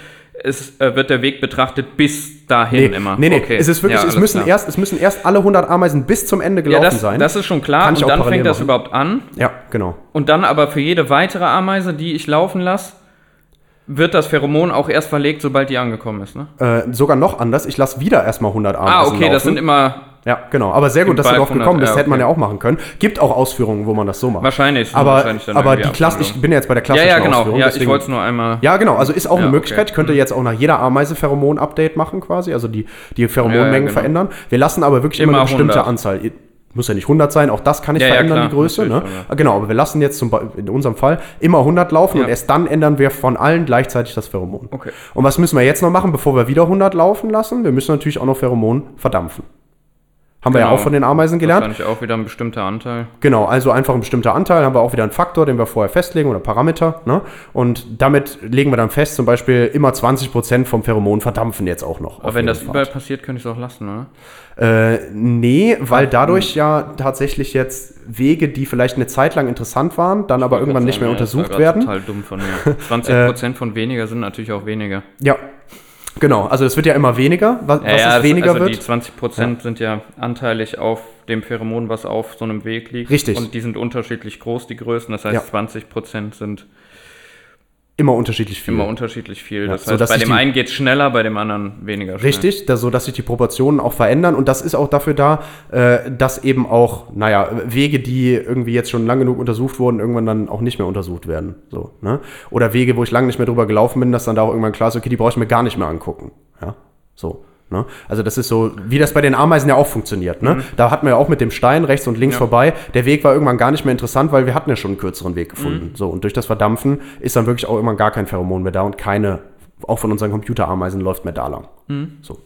es äh, wird der Weg betrachtet bis dahin Nee, immer. nee, nee. Okay. Es ist wirklich, Ja, es müssen klar. erst, es müssen erst alle 100 Ameisen bis zum Ende ja, gelaufen das, sein. das ist schon klar Kann und dann fängt das machen. überhaupt an ja, genau. und dann aber für jede weitere Ameise, die ich laufen lasse, wird das Pheromon auch erst verlegt, sobald die angekommen ist, ne? Äh, sogar noch anders. Ich lasse wieder erstmal 100 Ameisen Ah, okay, laufen. das sind immer Ja, genau. Aber sehr gut, dass du 100, gekommen bist. ja, Hätte man okay. ja auch machen können. Gibt auch Ausführungen, wo man das so macht. wahrscheinlich. Aber, wahrscheinlich aber die Klasse, ich Abwandlung. bin ja jetzt bei der Ja, klassischen ja, genau. Ausführung. Ja, ich deswegen- wollte es nur einmal. Ja, genau. Also ist auch Ja, eine okay. Möglichkeit. Könnt ihr jetzt auch nach jeder Ameise Pheromon-Update machen quasi. Also die, die Pheromonmengen Ja, ja, genau. verändern. Wir lassen aber wirklich immer, Immer eine bestimmte 100. Anzahl. Muss ja nicht 100 sein, auch das kann ich Ja, ja, verändern, klar, die Größe. Ne? natürlich, aber- Genau, aber wir lassen jetzt zum, Be- in unserem Fall immer 100 laufen Ja. und erst dann ändern wir von allen gleichzeitig das Pheromon. Okay. Und was müssen wir jetzt noch machen, bevor wir wieder 100 laufen lassen? Wir müssen natürlich auch noch Pheromon verdampfen. Haben wir ja Genau. auch von den Ameisen gelernt. Wahrscheinlich auch wieder ein bestimmter Anteil. Genau, also einfach ein bestimmter Anteil, haben wir auch wieder einen Faktor, den wir vorher festlegen oder Parameter. Ne? Und damit legen wir dann fest, zum Beispiel immer 20% vom Pheromon verdampfen jetzt auch noch. Aber wenn das jeden überall passiert, könnte ich es auch lassen, oder? Äh, nee, weil dadurch ja tatsächlich jetzt Wege, die vielleicht eine Zeit lang interessant waren, dann aber irgendwann nicht mehr Ja, das untersucht werden. Total dumm von mir. *laughs* 20% von weniger sind natürlich auch weniger. Ja, genau. Also es wird ja immer weniger. Was, was es das- weniger also wird. die 20% sind ja anteilig auf dem Pheromon, was auf so einem Weg liegt. Richtig. Und die sind unterschiedlich groß, die Größen. Das heißt, Ja. 20% sind immer unterschiedlich viel. immer unterschiedlich viel. Ja, das heißt, bei dem einen geht es schneller, bei dem anderen weniger schnell. Richtig, da, so dass sich die Proportionen auch verändern und das ist auch dafür da, äh, dass eben auch, naja, Wege, die irgendwie jetzt schon lang genug untersucht wurden, irgendwann dann auch nicht mehr untersucht werden. So, ne? Oder Wege, wo ich lange nicht mehr drüber gelaufen bin, dass dann da auch irgendwann klar ist, okay, die brauche ich mir gar nicht mehr angucken. Ja, so. Ne? Also das ist so, wie das bei den Ameisen ja auch funktioniert. Ne? Da hatten wir ja auch mit dem Stein rechts und links Ja. vorbei. Der Weg war irgendwann gar nicht mehr interessant, weil wir hatten ja schon einen kürzeren Weg gefunden. So, und durch das Verdampfen ist dann wirklich auch irgendwann gar kein Pheromon mehr da und keine, auch von unseren Computerameisen läuft mehr da lang. So.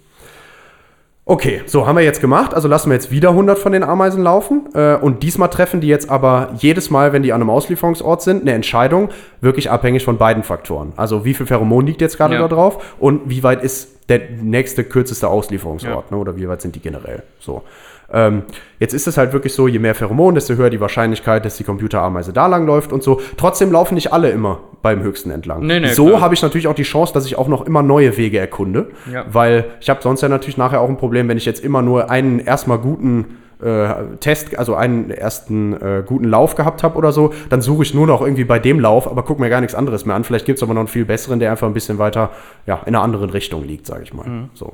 Okay, so haben wir jetzt gemacht. Also lassen wir jetzt wieder 100 von den Ameisen laufen. Äh, und diesmal treffen die jetzt aber jedes Mal, wenn die an einem Auslieferungsort sind, eine Entscheidung, wirklich abhängig von beiden Faktoren. Also wie viel Pheromon liegt jetzt gerade Ja. da drauf und wie weit ist der nächste, kürzeste Auslieferungsort, ne? oder wie weit sind die generell. So. Ähm, jetzt ist es halt wirklich so, je mehr Pheromon, desto höher die Wahrscheinlichkeit, dass die Computerameise da lang läuft und so. Trotzdem laufen nicht alle immer beim höchsten entlang. Nee, nee, so habe ich natürlich auch die Chance, dass ich auch noch immer neue Wege erkunde. Ja. Weil ich habe sonst ja natürlich nachher auch ein Problem, wenn ich jetzt immer nur einen erstmal guten äh, Test, also einen ersten äh, guten Lauf gehabt habe oder so, dann suche ich nur noch irgendwie bei dem Lauf, aber gucke mir gar nichts anderes mehr an. Vielleicht gibt es aber noch einen viel besseren, der einfach ein bisschen weiter ja, in einer anderen Richtung liegt, sage ich mal. So.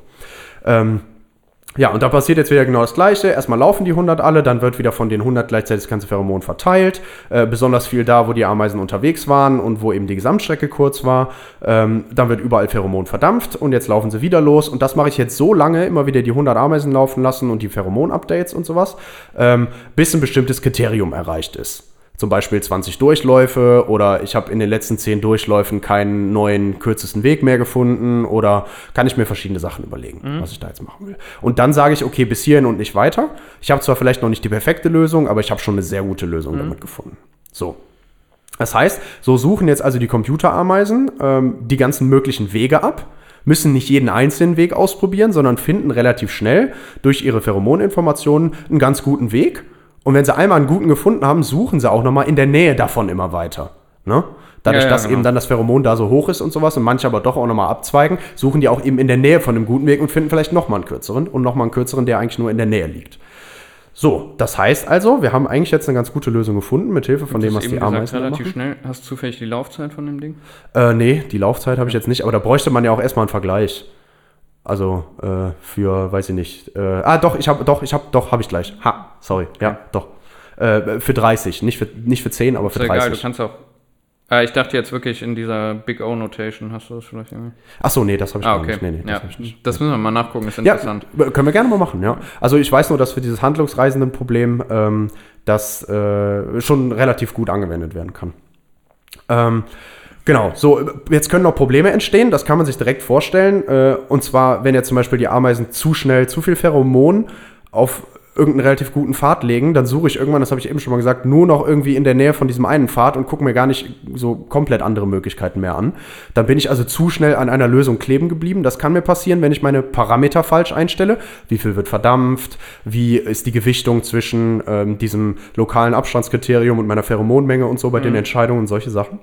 Ähm, ja, und da passiert jetzt wieder genau das Gleiche. Erstmal laufen die 100 alle, dann wird wieder von den 100 gleichzeitig das ganze Pheromon verteilt. Äh, besonders viel da, wo die Ameisen unterwegs waren und wo eben die Gesamtstrecke kurz war. Ähm, dann wird überall Pheromon verdampft und jetzt laufen sie wieder los. Und das mache ich jetzt so lange, immer wieder die 100 Ameisen laufen lassen und die Pheromon-Updates und sowas, ähm, bis ein bestimmtes Kriterium erreicht ist. Zum Beispiel 20 Durchläufe oder ich habe in den letzten 10 Durchläufen keinen neuen kürzesten Weg mehr gefunden oder kann ich mir verschiedene Sachen überlegen, was ich da jetzt machen will. Und dann sage ich, okay, bis hierhin und nicht weiter. Ich habe zwar vielleicht noch nicht die perfekte Lösung, aber ich habe schon eine sehr gute Lösung damit gefunden. So. Das heißt, so suchen jetzt also die Computerameisen ähm, die ganzen möglichen Wege ab, müssen nicht jeden einzelnen Weg ausprobieren, sondern finden relativ schnell durch ihre Pheromoninformationen einen ganz guten Weg. Und wenn sie einmal einen guten gefunden haben, suchen sie auch nochmal in der Nähe davon immer weiter. Ne? Dadurch, Ja, ja, dass genau. eben dann das Pheromon da so hoch ist und sowas und manche aber doch auch nochmal abzweigen, suchen die auch eben in der Nähe von einem guten Weg und finden vielleicht nochmal einen kürzeren und nochmal einen kürzeren, der eigentlich nur in der Nähe liegt. So, das heißt also, wir haben eigentlich jetzt eine ganz gute Lösung gefunden, mit Hilfe von dem, was die gesagt, Ameisen relativ machen. schnell. Hast du zufällig die Laufzeit von dem Ding? Äh, nee, die Laufzeit habe ich jetzt nicht, aber da bräuchte man ja auch erstmal einen Vergleich. Also äh, für, weiß ich nicht. Äh, ah, doch, ich habe, doch, ich habe, doch, habe ich gleich. Ha, sorry, ja, doch. Äh, für 30, nicht für, nicht für 10, aber Ist für ja egal, du 30. kannst auch. Ah, ich dachte jetzt wirklich in dieser Big O-Notation. Hast du das vielleicht irgendwie? Ach so, nee, das habe ich Ah, okay. nicht. Nee, nee, das ja, nicht. das müssen wir mal nachgucken, ist Ja, interessant. können wir gerne mal machen, ja. Also ich weiß nur, dass für dieses Handlungsreisendenproblem ähm, das äh, schon relativ gut angewendet werden kann. Ähm, genau, so, jetzt können noch Probleme entstehen, das kann man sich direkt vorstellen. Äh, und zwar, wenn jetzt zum Beispiel die Ameisen zu schnell zu viel Pheromon auf irgendeinen relativ guten Pfad legen, dann suche ich irgendwann, das habe ich eben schon mal gesagt, nur noch irgendwie in der Nähe von diesem einen Pfad und gucke mir gar nicht so komplett andere Möglichkeiten mehr an. Dann bin ich also zu schnell an einer Lösung kleben geblieben. Das kann mir passieren, wenn ich meine Parameter falsch einstelle. Wie viel wird verdampft? Wie ist die Gewichtung zwischen ähm, diesem lokalen Abstandskriterium und meiner Pheromonmenge und so bei den Entscheidungen und solche Sachen?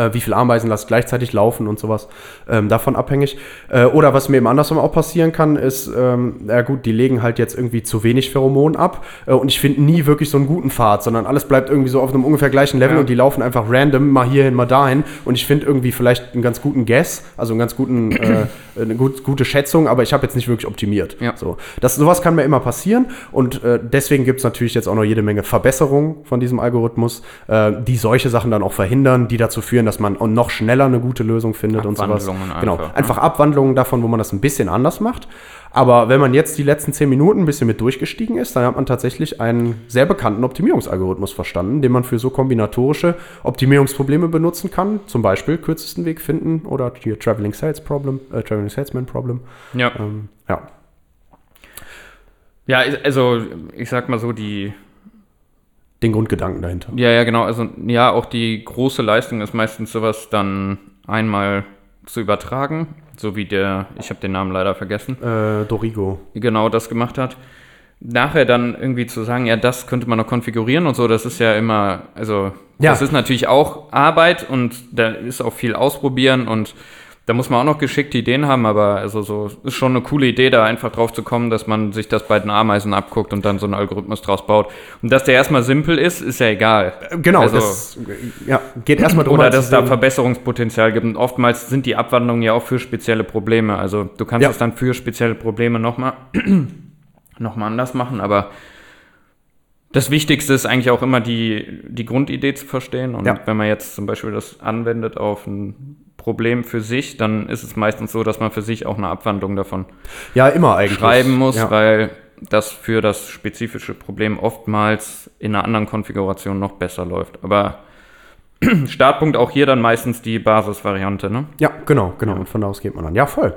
Äh, wie viele Ameisen lasse ich gleichzeitig laufen und sowas, ähm, davon abhängig. Äh, oder was mir eben andersrum auch passieren kann, ist, ähm, ja gut, die legen halt jetzt irgendwie zu wenig Pheromon ab äh, und ich finde nie wirklich so einen guten Pfad, sondern alles bleibt irgendwie so auf einem ungefähr gleichen Level Ja. und die laufen einfach random mal hierhin, mal dahin und ich finde irgendwie vielleicht einen ganz guten Guess, also einen ganz guten, äh, *clears throat* eine gut, gute Schätzung, aber ich habe jetzt nicht wirklich optimiert. Ja. So. Das, sowas kann mir immer passieren und äh, deswegen gibt es natürlich jetzt auch noch jede Menge Verbesserungen von diesem Algorithmus, äh, die solche Sachen dann auch verhindern, die dazu führen, dass man noch schneller eine gute Lösung findet und sowas. Abwandlungen Genau, einfach, ne? einfach Abwandlungen davon, wo man das ein bisschen anders macht. Aber wenn man jetzt die letzten zehn Minuten ein bisschen mit durchgestiegen ist, dann hat man tatsächlich einen sehr bekannten Optimierungsalgorithmus verstanden, den man für so kombinatorische Optimierungsprobleme benutzen kann. Zum Beispiel kürzesten Weg finden oder hier Traveling Sales Problem, äh, Traveling Salesman Problem. Ja. Ähm, ja. Ja, also ich sag mal so, die, Den Grundgedanken dahinter. ja, ja, genau, also ja, auch die große Leistung ist meistens sowas dann einmal zu übertragen, so wie der, ich habe den Namen leider vergessen, Äh, Dorigo. genau das gemacht hat. Nachher dann irgendwie zu sagen, ja, das könnte man noch konfigurieren und so, das ist ja immer, also Ja. das ist natürlich auch Arbeit und da ist auch viel ausprobieren und da muss man auch noch geschickte Ideen haben, aber also so ist schon eine coole Idee, da einfach drauf zu kommen, dass man sich das bei den Ameisen abguckt und dann so einen Algorithmus draus baut. Und dass der erstmal simpel ist, ist ja egal. Äh, Genau, Also- das ja, geht erstmal drum, Oder halt dass es da Verbesserungspotenzial gibt. Und oftmals sind die Abwandlungen ja auch für spezielle Probleme. Also du kannst Ja. es dann für spezielle Probleme nochmal *clears throat* noch mal anders machen, aber das Wichtigste ist eigentlich auch immer die, die Grundidee zu verstehen. Und Ja. wenn man jetzt zum Beispiel das anwendet auf ein Problem für sich, dann ist es meistens so, dass man für sich auch eine Abwandlung davon ja immer eigentlich schreiben muss, Ja. weil das für das spezifische Problem oftmals in einer anderen Konfiguration noch besser läuft. Aber *clears throat* Startpunkt auch hier dann meistens die Basisvariante, ne? Ja, genau, genau. Und von da aus geht man dann. Ja, voll.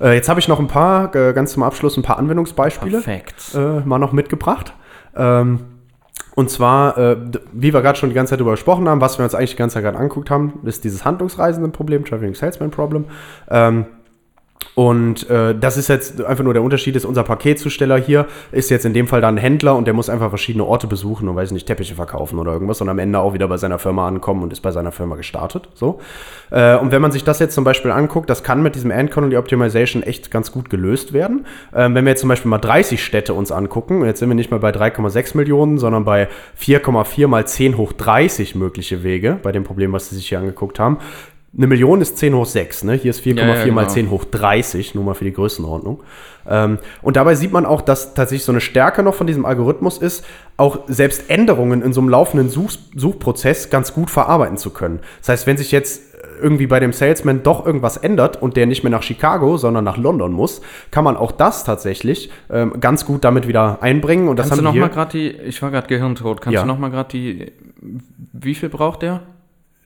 Äh, jetzt habe ich noch ein paar, äh, ganz zum Abschluss, ein paar Anwendungsbeispiele Perfekt. äh, mal noch mitgebracht. Ähm, und zwar, äh, wie wir gerade schon die ganze Zeit darüber gesprochen haben, was wir uns eigentlich die ganze Zeit gerade angeguckt haben, ist dieses Handlungsreisenden-Problem, Traveling Salesman-Problem. Ähm, und äh, das ist jetzt einfach nur der Unterschied, ist unser Paketzusteller hier ist jetzt in dem Fall dann ein Händler und der muss einfach verschiedene Orte besuchen und weiß nicht, Teppiche verkaufen oder irgendwas und am Ende auch wieder bei seiner Firma ankommen und ist bei seiner Firma gestartet. So. Äh, und wenn man sich das jetzt zum Beispiel anguckt, das kann mit diesem End-Colony Optimization echt ganz gut gelöst werden. Ähm, wenn wir jetzt zum Beispiel mal 30 Städte uns angucken, jetzt sind wir nicht mal bei 3,6 Millionen, sondern bei 4,4 mal 10 hoch 30 mögliche Wege, bei dem Problem, was Sie sich hier angeguckt haben. Eine Million ist 10 hoch 6, ne? Hier ist 4,4 Ja, ja, mal genau. 10 hoch 30, nur mal für die Größenordnung. Ähm, und dabei sieht man auch, dass tatsächlich so eine Stärke noch von diesem Algorithmus ist, auch selbst Änderungen in so einem laufenden Such Suchprozess ganz gut verarbeiten zu können. Das heißt, wenn sich jetzt irgendwie bei dem Salesman doch irgendwas ändert und der nicht mehr nach Chicago, sondern nach London muss, kann man auch das tatsächlich ähm, ganz gut damit wieder einbringen. Und das Kannst du haben noch wir mal gerade die, ich war gerade gehirntot, kannst Ja. du noch mal gerade die, wie viel braucht der?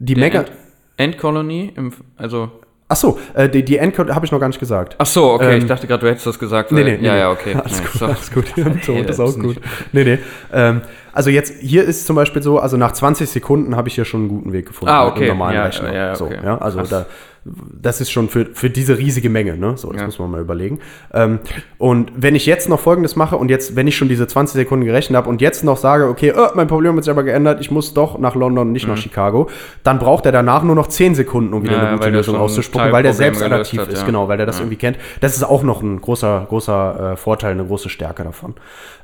die Der Mega. End, Endcolony? Im, also, Achso, äh, die, die Endcode habe ich noch gar nicht gesagt. ach so, okay, Ähm, ich dachte gerade, du hättest das gesagt. Nee, nee, nee, ja, ja, okay. Alles Nee, gut, so. alles gut. *laughs* so, das ist auch gut. nicht- Nee, nee. Ähm, also jetzt, hier ist zum Beispiel so, also nach 20 Sekunden habe ich hier schon einen guten Weg gefunden. Ah, mit okay. einem normalen Ja, Rechner. ja, so, okay. ja, also Krass. da, das ist schon für, für diese riesige Menge, ne? So, das Ja. muss man mal überlegen. Ähm, und wenn ich jetzt noch Folgendes mache und jetzt, wenn ich schon diese 20 Sekunden gerechnet habe und jetzt noch sage, okay, äh, mein Problem hat sich aber geändert, ich muss doch nach London, nicht nach Chicago, dann braucht er danach nur noch 10 Sekunden, um wieder Mhm. Ja, eine gute Lösung auszuspucken, weil der selbst adaptiv ist, ja. genau, weil der das irgendwie kennt. Das ist auch noch ein großer, großer äh, Vorteil, eine große Stärke davon.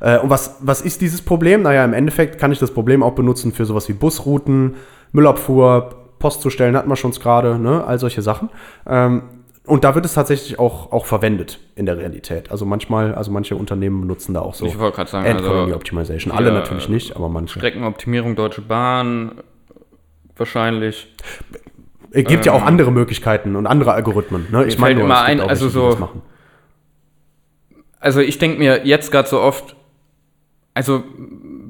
Äh, und was, was ist dieses Problem? Naja, im Endeffekt kann ich das Problem auch benutzen für sowas wie Busrouten, Müllabfuhr, Post zu stellen, hatten wir schon gerade, ne? all solche Sachen. Ähm, und da wird es tatsächlich auch, auch verwendet in der Realität. Also manchmal, also manche Unternehmen benutzen da auch so Ich wollte gerade sagen, also Optimization. Alle natürlich nicht, aber manche. Streckenoptimierung Deutsche Bahn wahrscheinlich. Es gibt ja auch andere Möglichkeiten und andere Algorithmen. Ne? Ich Ähm. nur, immer ein, auch also so-. Also ich denke mir jetzt gerade so oft, also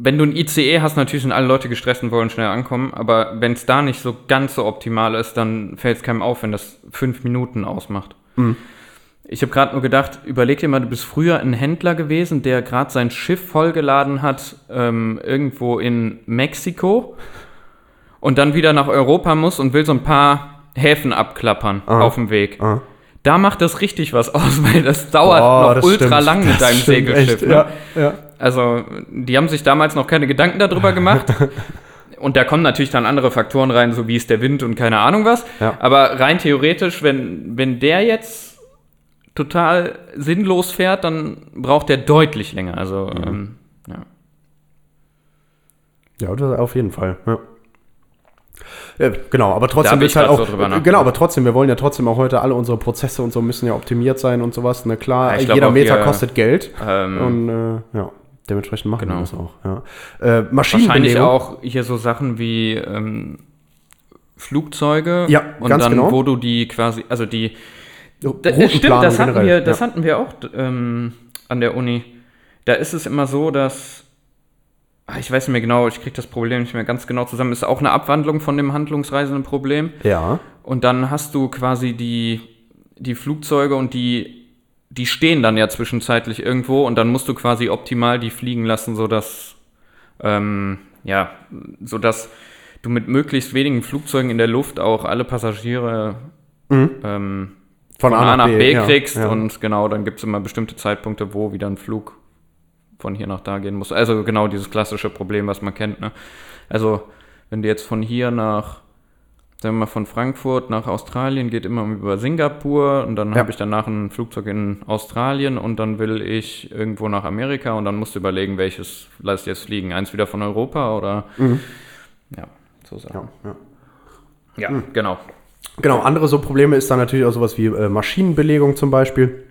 wenn du ein ICE hast, natürlich sind alle Leute gestresst und wollen schnell ankommen, aber wenn es da nicht so ganz so optimal ist, dann fällt es keinem auf, wenn das fünf Minuten ausmacht. Ich habe gerade nur gedacht, überleg dir mal, du bist früher ein Händler gewesen, der gerade sein Schiff vollgeladen hat, ähm, irgendwo in Mexiko und dann wieder nach Europa muss und will so ein paar Häfen abklappern auf dem Weg. Ah. Da macht das richtig was aus, *laughs* weil das dauert Boah, noch das ultra stimmt. lang mit Das deinem Segelschiff. Ne? Ja, ja. Also, die haben sich damals noch keine Gedanken darüber gemacht. *laughs* Und da kommen natürlich dann andere Faktoren rein, so wie ist der Wind und keine Ahnung was. Ja. Aber rein theoretisch, wenn, wenn der jetzt total sinnlos fährt, dann braucht der deutlich länger. Also, Mhm. ähm, ja. Ja, auf jeden Fall. Ja. Ja, genau, aber trotzdem ist halt auch. so genau, aber trotzdem, wir wollen ja trotzdem auch heute alle unsere Prozesse und so müssen ja optimiert sein und sowas. Na klar, Ja, jeder Meter hier, kostet Geld. Ähm, und äh, ja, dementsprechend machen Genau. wir das auch. Ja. Äh, Wahrscheinlich auch hier so Sachen wie ähm, Flugzeuge. Ja, und ganz dann, genau. wo du die quasi, also die Da, äh, Routenplanung stimmt, das hatten, generell, wir, das ja. hatten wir auch ähm, an der Uni. Da ist es immer so, dass. Ah, Ich weiß nicht mehr genau, ich kriege das Problem nicht mehr ganz genau zusammen. Ist auch eine Abwandlung von dem handlungsreisenden Problem. Ja. Und dann hast du quasi die, die Flugzeuge und die, die stehen dann ja zwischenzeitlich irgendwo und dann musst du quasi optimal die fliegen lassen, sodass, ähm, ja, sodass du mit möglichst wenigen Flugzeugen in der Luft auch alle Passagiere ähm, von, A nach B, ja, kriegst ja. und genau, dann gibt es immer bestimmte Zeitpunkte, wo wieder ein Flug von hier nach da gehen muss. Also genau dieses klassische Problem, was man kennt. Ne? Also wenn du jetzt von hier nach, sagen wir mal von Frankfurt nach Australien geht immer über Singapur und dann Ja. habe ich danach ein Flugzeug in Australien und dann will ich irgendwo nach Amerika und dann musst du überlegen, welches lass ich jetzt fliegen. Eins wieder von Europa oder ja, so Sachen. Ja, ja. Ja, genau. Genau, andere so Probleme ist dann natürlich auch sowas wie äh, Maschinenbelegung zum Beispiel.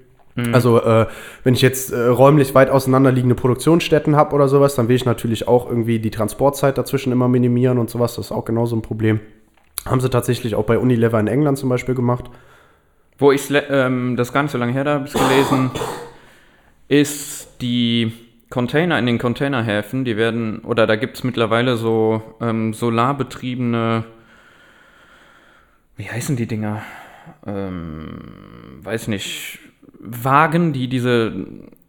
Also äh, wenn ich jetzt äh, räumlich weit auseinanderliegende Produktionsstätten habe oder sowas, dann will ich natürlich auch irgendwie die Transportzeit dazwischen immer minimieren und sowas. Das ist auch genauso ein Problem. Haben sie tatsächlich auch bei Unilever in England zum Beispiel gemacht. Wo ich ähm, das Ganze lange her, da habe gelesen, ist die Container in den Containerhäfen, die werden, oder da gibt es mittlerweile so ähm, solarbetriebene, wie heißen die Dinger? Ähm, weiß nicht, Wagen, die diese,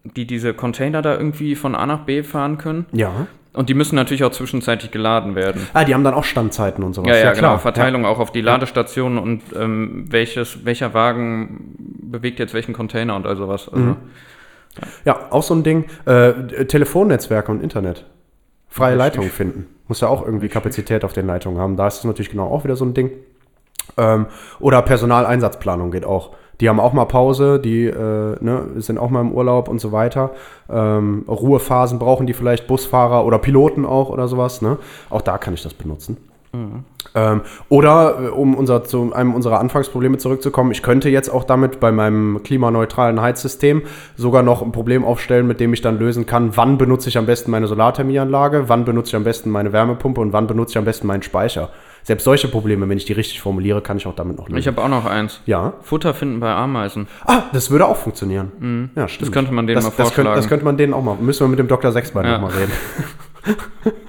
die diese Container da irgendwie von A nach B fahren können. Ja. Und die müssen natürlich auch zwischenzeitlich geladen werden. Ah, die haben dann auch Standzeiten und sowas. Ja, ja, genau. klar. Verteilung auch auf die Ladestationen und ähm, welches, welcher Wagen bewegt jetzt welchen Container und all sowas. Also, Mhm. Ja, auch so ein Ding. Äh, Telefonnetzwerke und Internet. Freie Richtig. Leitungen finden. Muss ja auch irgendwie Kapazität auf den Leitungen haben. Da ist es natürlich genau auch wieder so ein Ding. Ähm, oder Personaleinsatzplanung geht auch. Die haben auch mal Pause, die äh, ne, sind auch mal im Urlaub und so weiter. Ähm, Ruhephasen brauchen die vielleicht Busfahrer oder Piloten auch oder sowas. Ne? Auch da kann ich das benutzen. Ähm, oder äh, um unser, zu einem unserer Anfangsprobleme zurückzukommen, ich könnte jetzt auch damit bei meinem klimaneutralen Heizsystem sogar noch ein Problem aufstellen, mit dem ich dann lösen kann, wann benutze ich am besten meine Solarthermieanlage, wann benutze ich am besten meine Wärmepumpe und wann benutze ich am besten meinen Speicher. Selbst solche Probleme, wenn ich die richtig formuliere, kann ich auch damit noch lösen. Ich habe auch noch eins. ja. Futter finden bei Ameisen. Ah, das würde auch funktionieren. Ja, stimmt. Mhm. könnte man denen das, mal das könnte, vorschlagen. das könnte man denen auch mal. Müssen wir mit dem Dr. Sechsbein Ja. noch mal reden. *laughs*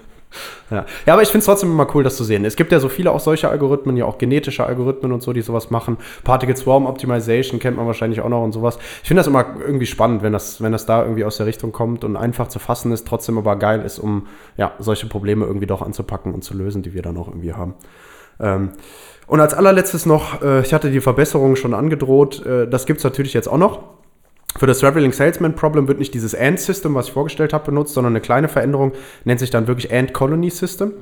ja. ja, aber ich finde es trotzdem immer cool, das zu sehen. Es gibt ja so viele auch solche Algorithmen, ja auch genetische Algorithmen und so, die sowas machen. Particle Swarm Optimization kennt man wahrscheinlich auch noch und sowas. Ich finde das immer irgendwie spannend, wenn das, wenn das da irgendwie aus der Richtung kommt und einfach zu fassen ist, trotzdem aber geil ist, um ja, solche Probleme irgendwie doch anzupacken und zu lösen, die wir dann auch irgendwie haben. Ähm, und als allerletztes noch, äh, ich hatte die Verbesserungen schon angedroht, äh, das gibt es natürlich jetzt auch noch. Für das Traveling Salesman Problem wird nicht dieses AND System, was ich vorgestellt habe, benutzt, sondern eine kleine Veränderung nennt sich dann wirklich AND Colony System.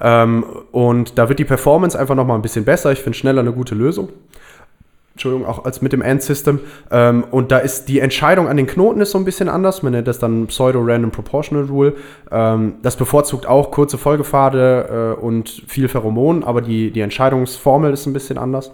Ähm, und da wird die Performance einfach nochmal ein bisschen besser. Ich finde schneller eine gute Lösung. Entschuldigung, auch als mit dem AND-System. Ähm, und da ist die Entscheidung an den Knoten ist so ein bisschen anders. Man nennt das dann Pseudo-Random Proportional Rule. Ähm, das bevorzugt auch kurze Folgepfade äh, und viel Pheromon, aber die, die Entscheidungsformel ist ein bisschen anders.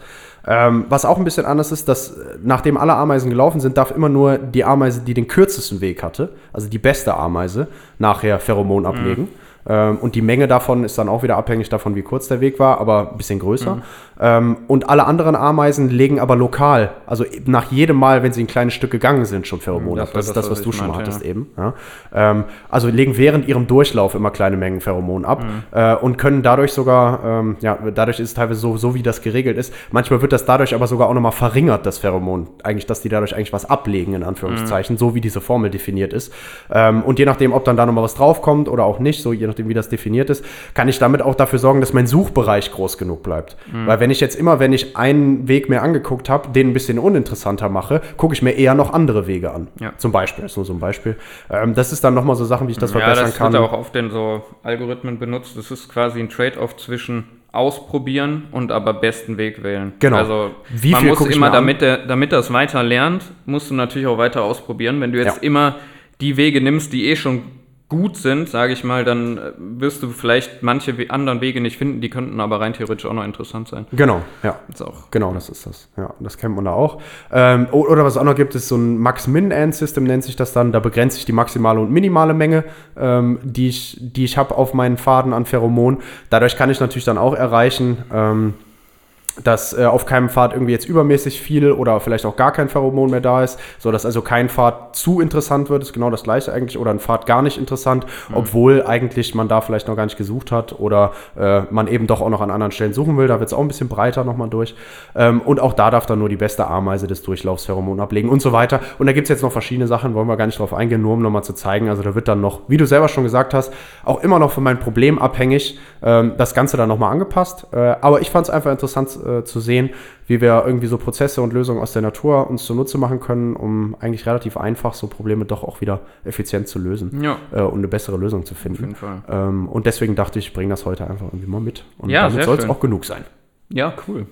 Ähm, was auch ein bisschen anders ist, dass äh, nachdem alle Ameisen gelaufen sind, darf immer nur die Ameise, die den kürzesten Weg hatte, also die beste Ameise, nachher Pheromon ablegen. Ähm, und die Menge davon ist dann auch wieder abhängig davon, wie kurz der Weg war, aber ein bisschen größer. Ähm, und alle anderen Ameisen legen aber lokal, also nach jedem Mal, wenn sie ein kleines Stück gegangen sind, schon Pheromone Das ab. war Das ist das, das, was du schon meinte, hattest ja. eben. Ja. Ähm, also legen während ihrem Durchlauf immer kleine Mengen Pheromon ab äh, und können dadurch sogar, ähm, ja, dadurch ist es teilweise so, so, wie das geregelt ist. Manchmal wird das dadurch aber sogar auch nochmal verringert, das Pheromon. Eigentlich, dass die dadurch eigentlich was ablegen, in Anführungszeichen, so wie diese Formel definiert ist. Ähm, und je nachdem, ob dann da nochmal was draufkommt oder auch nicht, so je nachdem, wie das definiert ist, kann ich damit auch dafür sorgen, dass mein Suchbereich groß genug bleibt. Weil wenn ich jetzt immer, wenn ich einen Weg mir angeguckt habe, den ein bisschen uninteressanter mache, gucke ich mir eher noch andere Wege an. Ja. Zum Beispiel, das ist nur so ein Beispiel. Ähm, das ist dann nochmal so Sachen, wie ich das Ja, verbessern das kann. wird auch oft in so Algorithmen benutzt. Das ist quasi ein Trade-off zwischen ausprobieren und aber besten Weg wählen. Genau. Also Wie man viel muss immer, damit, der, damit das weiter lernt, musst du natürlich auch weiter ausprobieren. Wenn du jetzt Ja. immer die Wege nimmst, die eh schon gut sind, sage ich mal, dann äh, wirst du vielleicht manche anderen Wege nicht finden, die könnten aber rein theoretisch auch noch interessant sein. Genau, ja. Ist auch Genau, das ist das. Ja, das kennt man da auch. Ähm, oder was es auch noch gibt, ist so ein Max-Min-End-System, nennt sich das dann. Da begrenze ich die maximale und minimale Menge, ähm, die ich, die ich habe auf meinen Faden an Pheromon. Dadurch kann ich natürlich dann auch erreichen, ähm, dass äh, auf keinem Pfad irgendwie jetzt übermäßig viel oder vielleicht auch gar kein Pheromon mehr da ist, so dass also kein Pfad zu interessant wird, ist genau das gleiche eigentlich, oder ein Pfad gar nicht interessant, obwohl eigentlich man da vielleicht noch gar nicht gesucht hat oder äh, man eben doch auch noch an anderen Stellen suchen will, da wird es auch ein bisschen breiter nochmal durch. Ähm, und auch da darf dann nur die beste Ameise des Durchlaufs Pheromon ablegen und so weiter. Und da gibt es jetzt noch verschiedene Sachen, wollen wir gar nicht drauf eingehen, nur um nochmal zu zeigen, also da wird dann noch, wie du selber schon gesagt hast, auch immer noch von meinem Problem abhängig, ähm, das Ganze dann nochmal angepasst. Äh, aber ich fand es einfach interessant äh, zu sehen, wie wir irgendwie so Prozesse und Lösungen aus der Natur uns zunutze machen können, um eigentlich relativ einfach so Probleme doch auch wieder effizient zu lösen Ja. äh, und eine bessere Lösung zu finden. jeden Fall. Ähm, und deswegen dachte ich, ich bringe das heute einfach irgendwie mal mit. Und Ja, damit soll es auch genug sein. Ja, cool.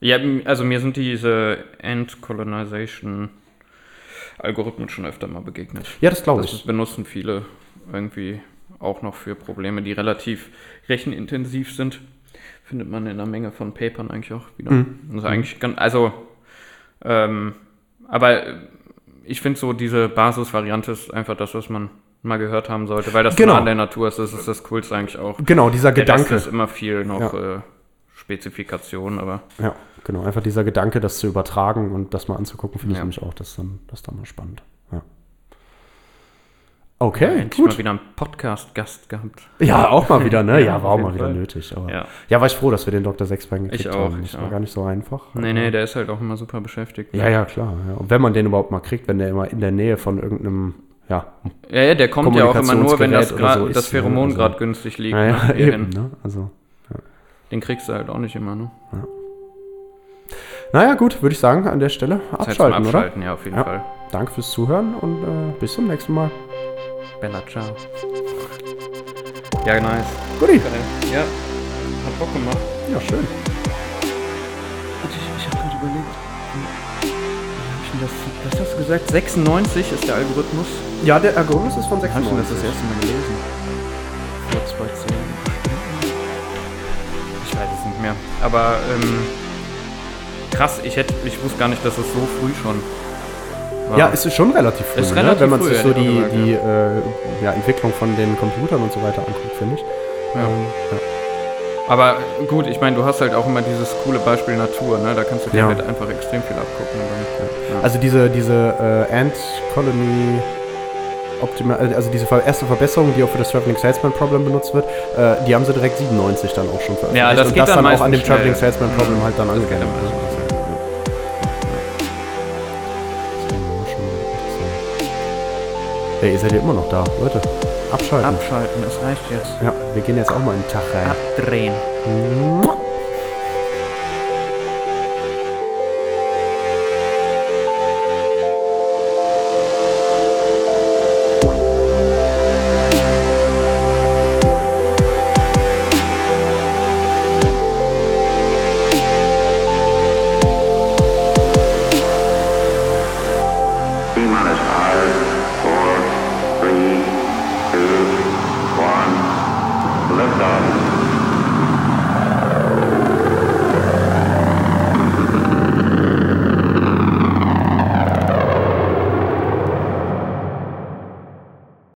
Ja, also mir sind diese End-Colonization Algorithmen schon öfter mal begegnet. Ja, das glaube Das ich. benutzen viele irgendwie auch noch für Probleme, die relativ rechenintensiv sind. Findet man in einer Menge von Papern eigentlich auch wieder. Mhm. Das ist eigentlich ganz, also, ähm, aber ich finde so, diese Basisvariante ist einfach das, was man mal gehört haben sollte, weil das Genau. nah an der Natur ist. Das ist das Coolste eigentlich auch. Genau, dieser Der Gedanke. ist immer viel noch Ja. äh, Spezifikation, aber Ja, genau. Einfach dieser Gedanke, das zu übertragen und das mal anzugucken, finde ich Ja. nämlich auch, das ist dann, das ist dann mal spannend. Ja. Okay, endlich gut. mal wieder einen Podcast-Gast gehabt. Ja, auch mal wieder, ne? *laughs* Ja, Ja, war auch mal wieder Fall. nötig. Ja. Ja. war ich froh, dass wir den Dr. Sechsbein gekriegt Ich auch, haben. ich Das war auch. gar nicht so einfach. Nee, nee, der ist halt auch immer super beschäftigt. Ja, ja, klar. Ja. Und wenn man den überhaupt mal kriegt, wenn der immer in der Nähe von irgendeinem, ja, Ja, ja, der kommt ja auch immer nur, wenn das, grad, so ist, das Pheromon ne? Also- gerade günstig liegt. ja, ja ne? Eben, ne? Also, Den kriegst du halt auch nicht immer, ne? naja, gut, würde ich sagen, an der Stelle Zeit zum abschalten, oder? Abschalten, ja, auf jeden Ja. Fall. Danke fürs Zuhören und äh, bis zum nächsten Mal. Bella, ciao. Ja, nice. Guti. Geil. Ja, hat Bock gemacht. Ja, schön. Ich, ich habe gerade überlegt, wie hab ich denn das, was hast du gesagt? 96 ist der Algorithmus. Ja, der Algorithmus ist von Wann habe ich denn das 96. das erste Mal gelesen? Vor zwei Zehn. Ich weiß es nicht mehr. Aber ähm, krass, ich hätte, ich wusste gar nicht, dass es so früh schon Ja, es ist schon relativ früh, ne? relativ wenn man sich so die, gesagt, die äh, ja, Entwicklung von den Computern und so weiter anguckt, finde ich. Ja. Ähm, ja. Aber gut, ich meine, du hast halt auch immer dieses coole Beispiel Natur, ne? Da kannst du dir halt einfach extrem viel abgucken. Dann. Also diese, diese äh, Ant Colony Optima, äh, also diese erste Verbesserung, die auch für das Traveling Salesman Problem benutzt wird, äh, die haben sie direkt 97 dann auch schon veröffentlicht. Ja, das und geht das dann dann auch an dem Traveling. Salesman Problem halt dann angegangen. Hey, ihr seid ja immer noch da, Leute. Abschalten. Abschalten, es reicht jetzt. Ja, wir gehen jetzt auch mal in den Tag rein. Abdrehen. Mua.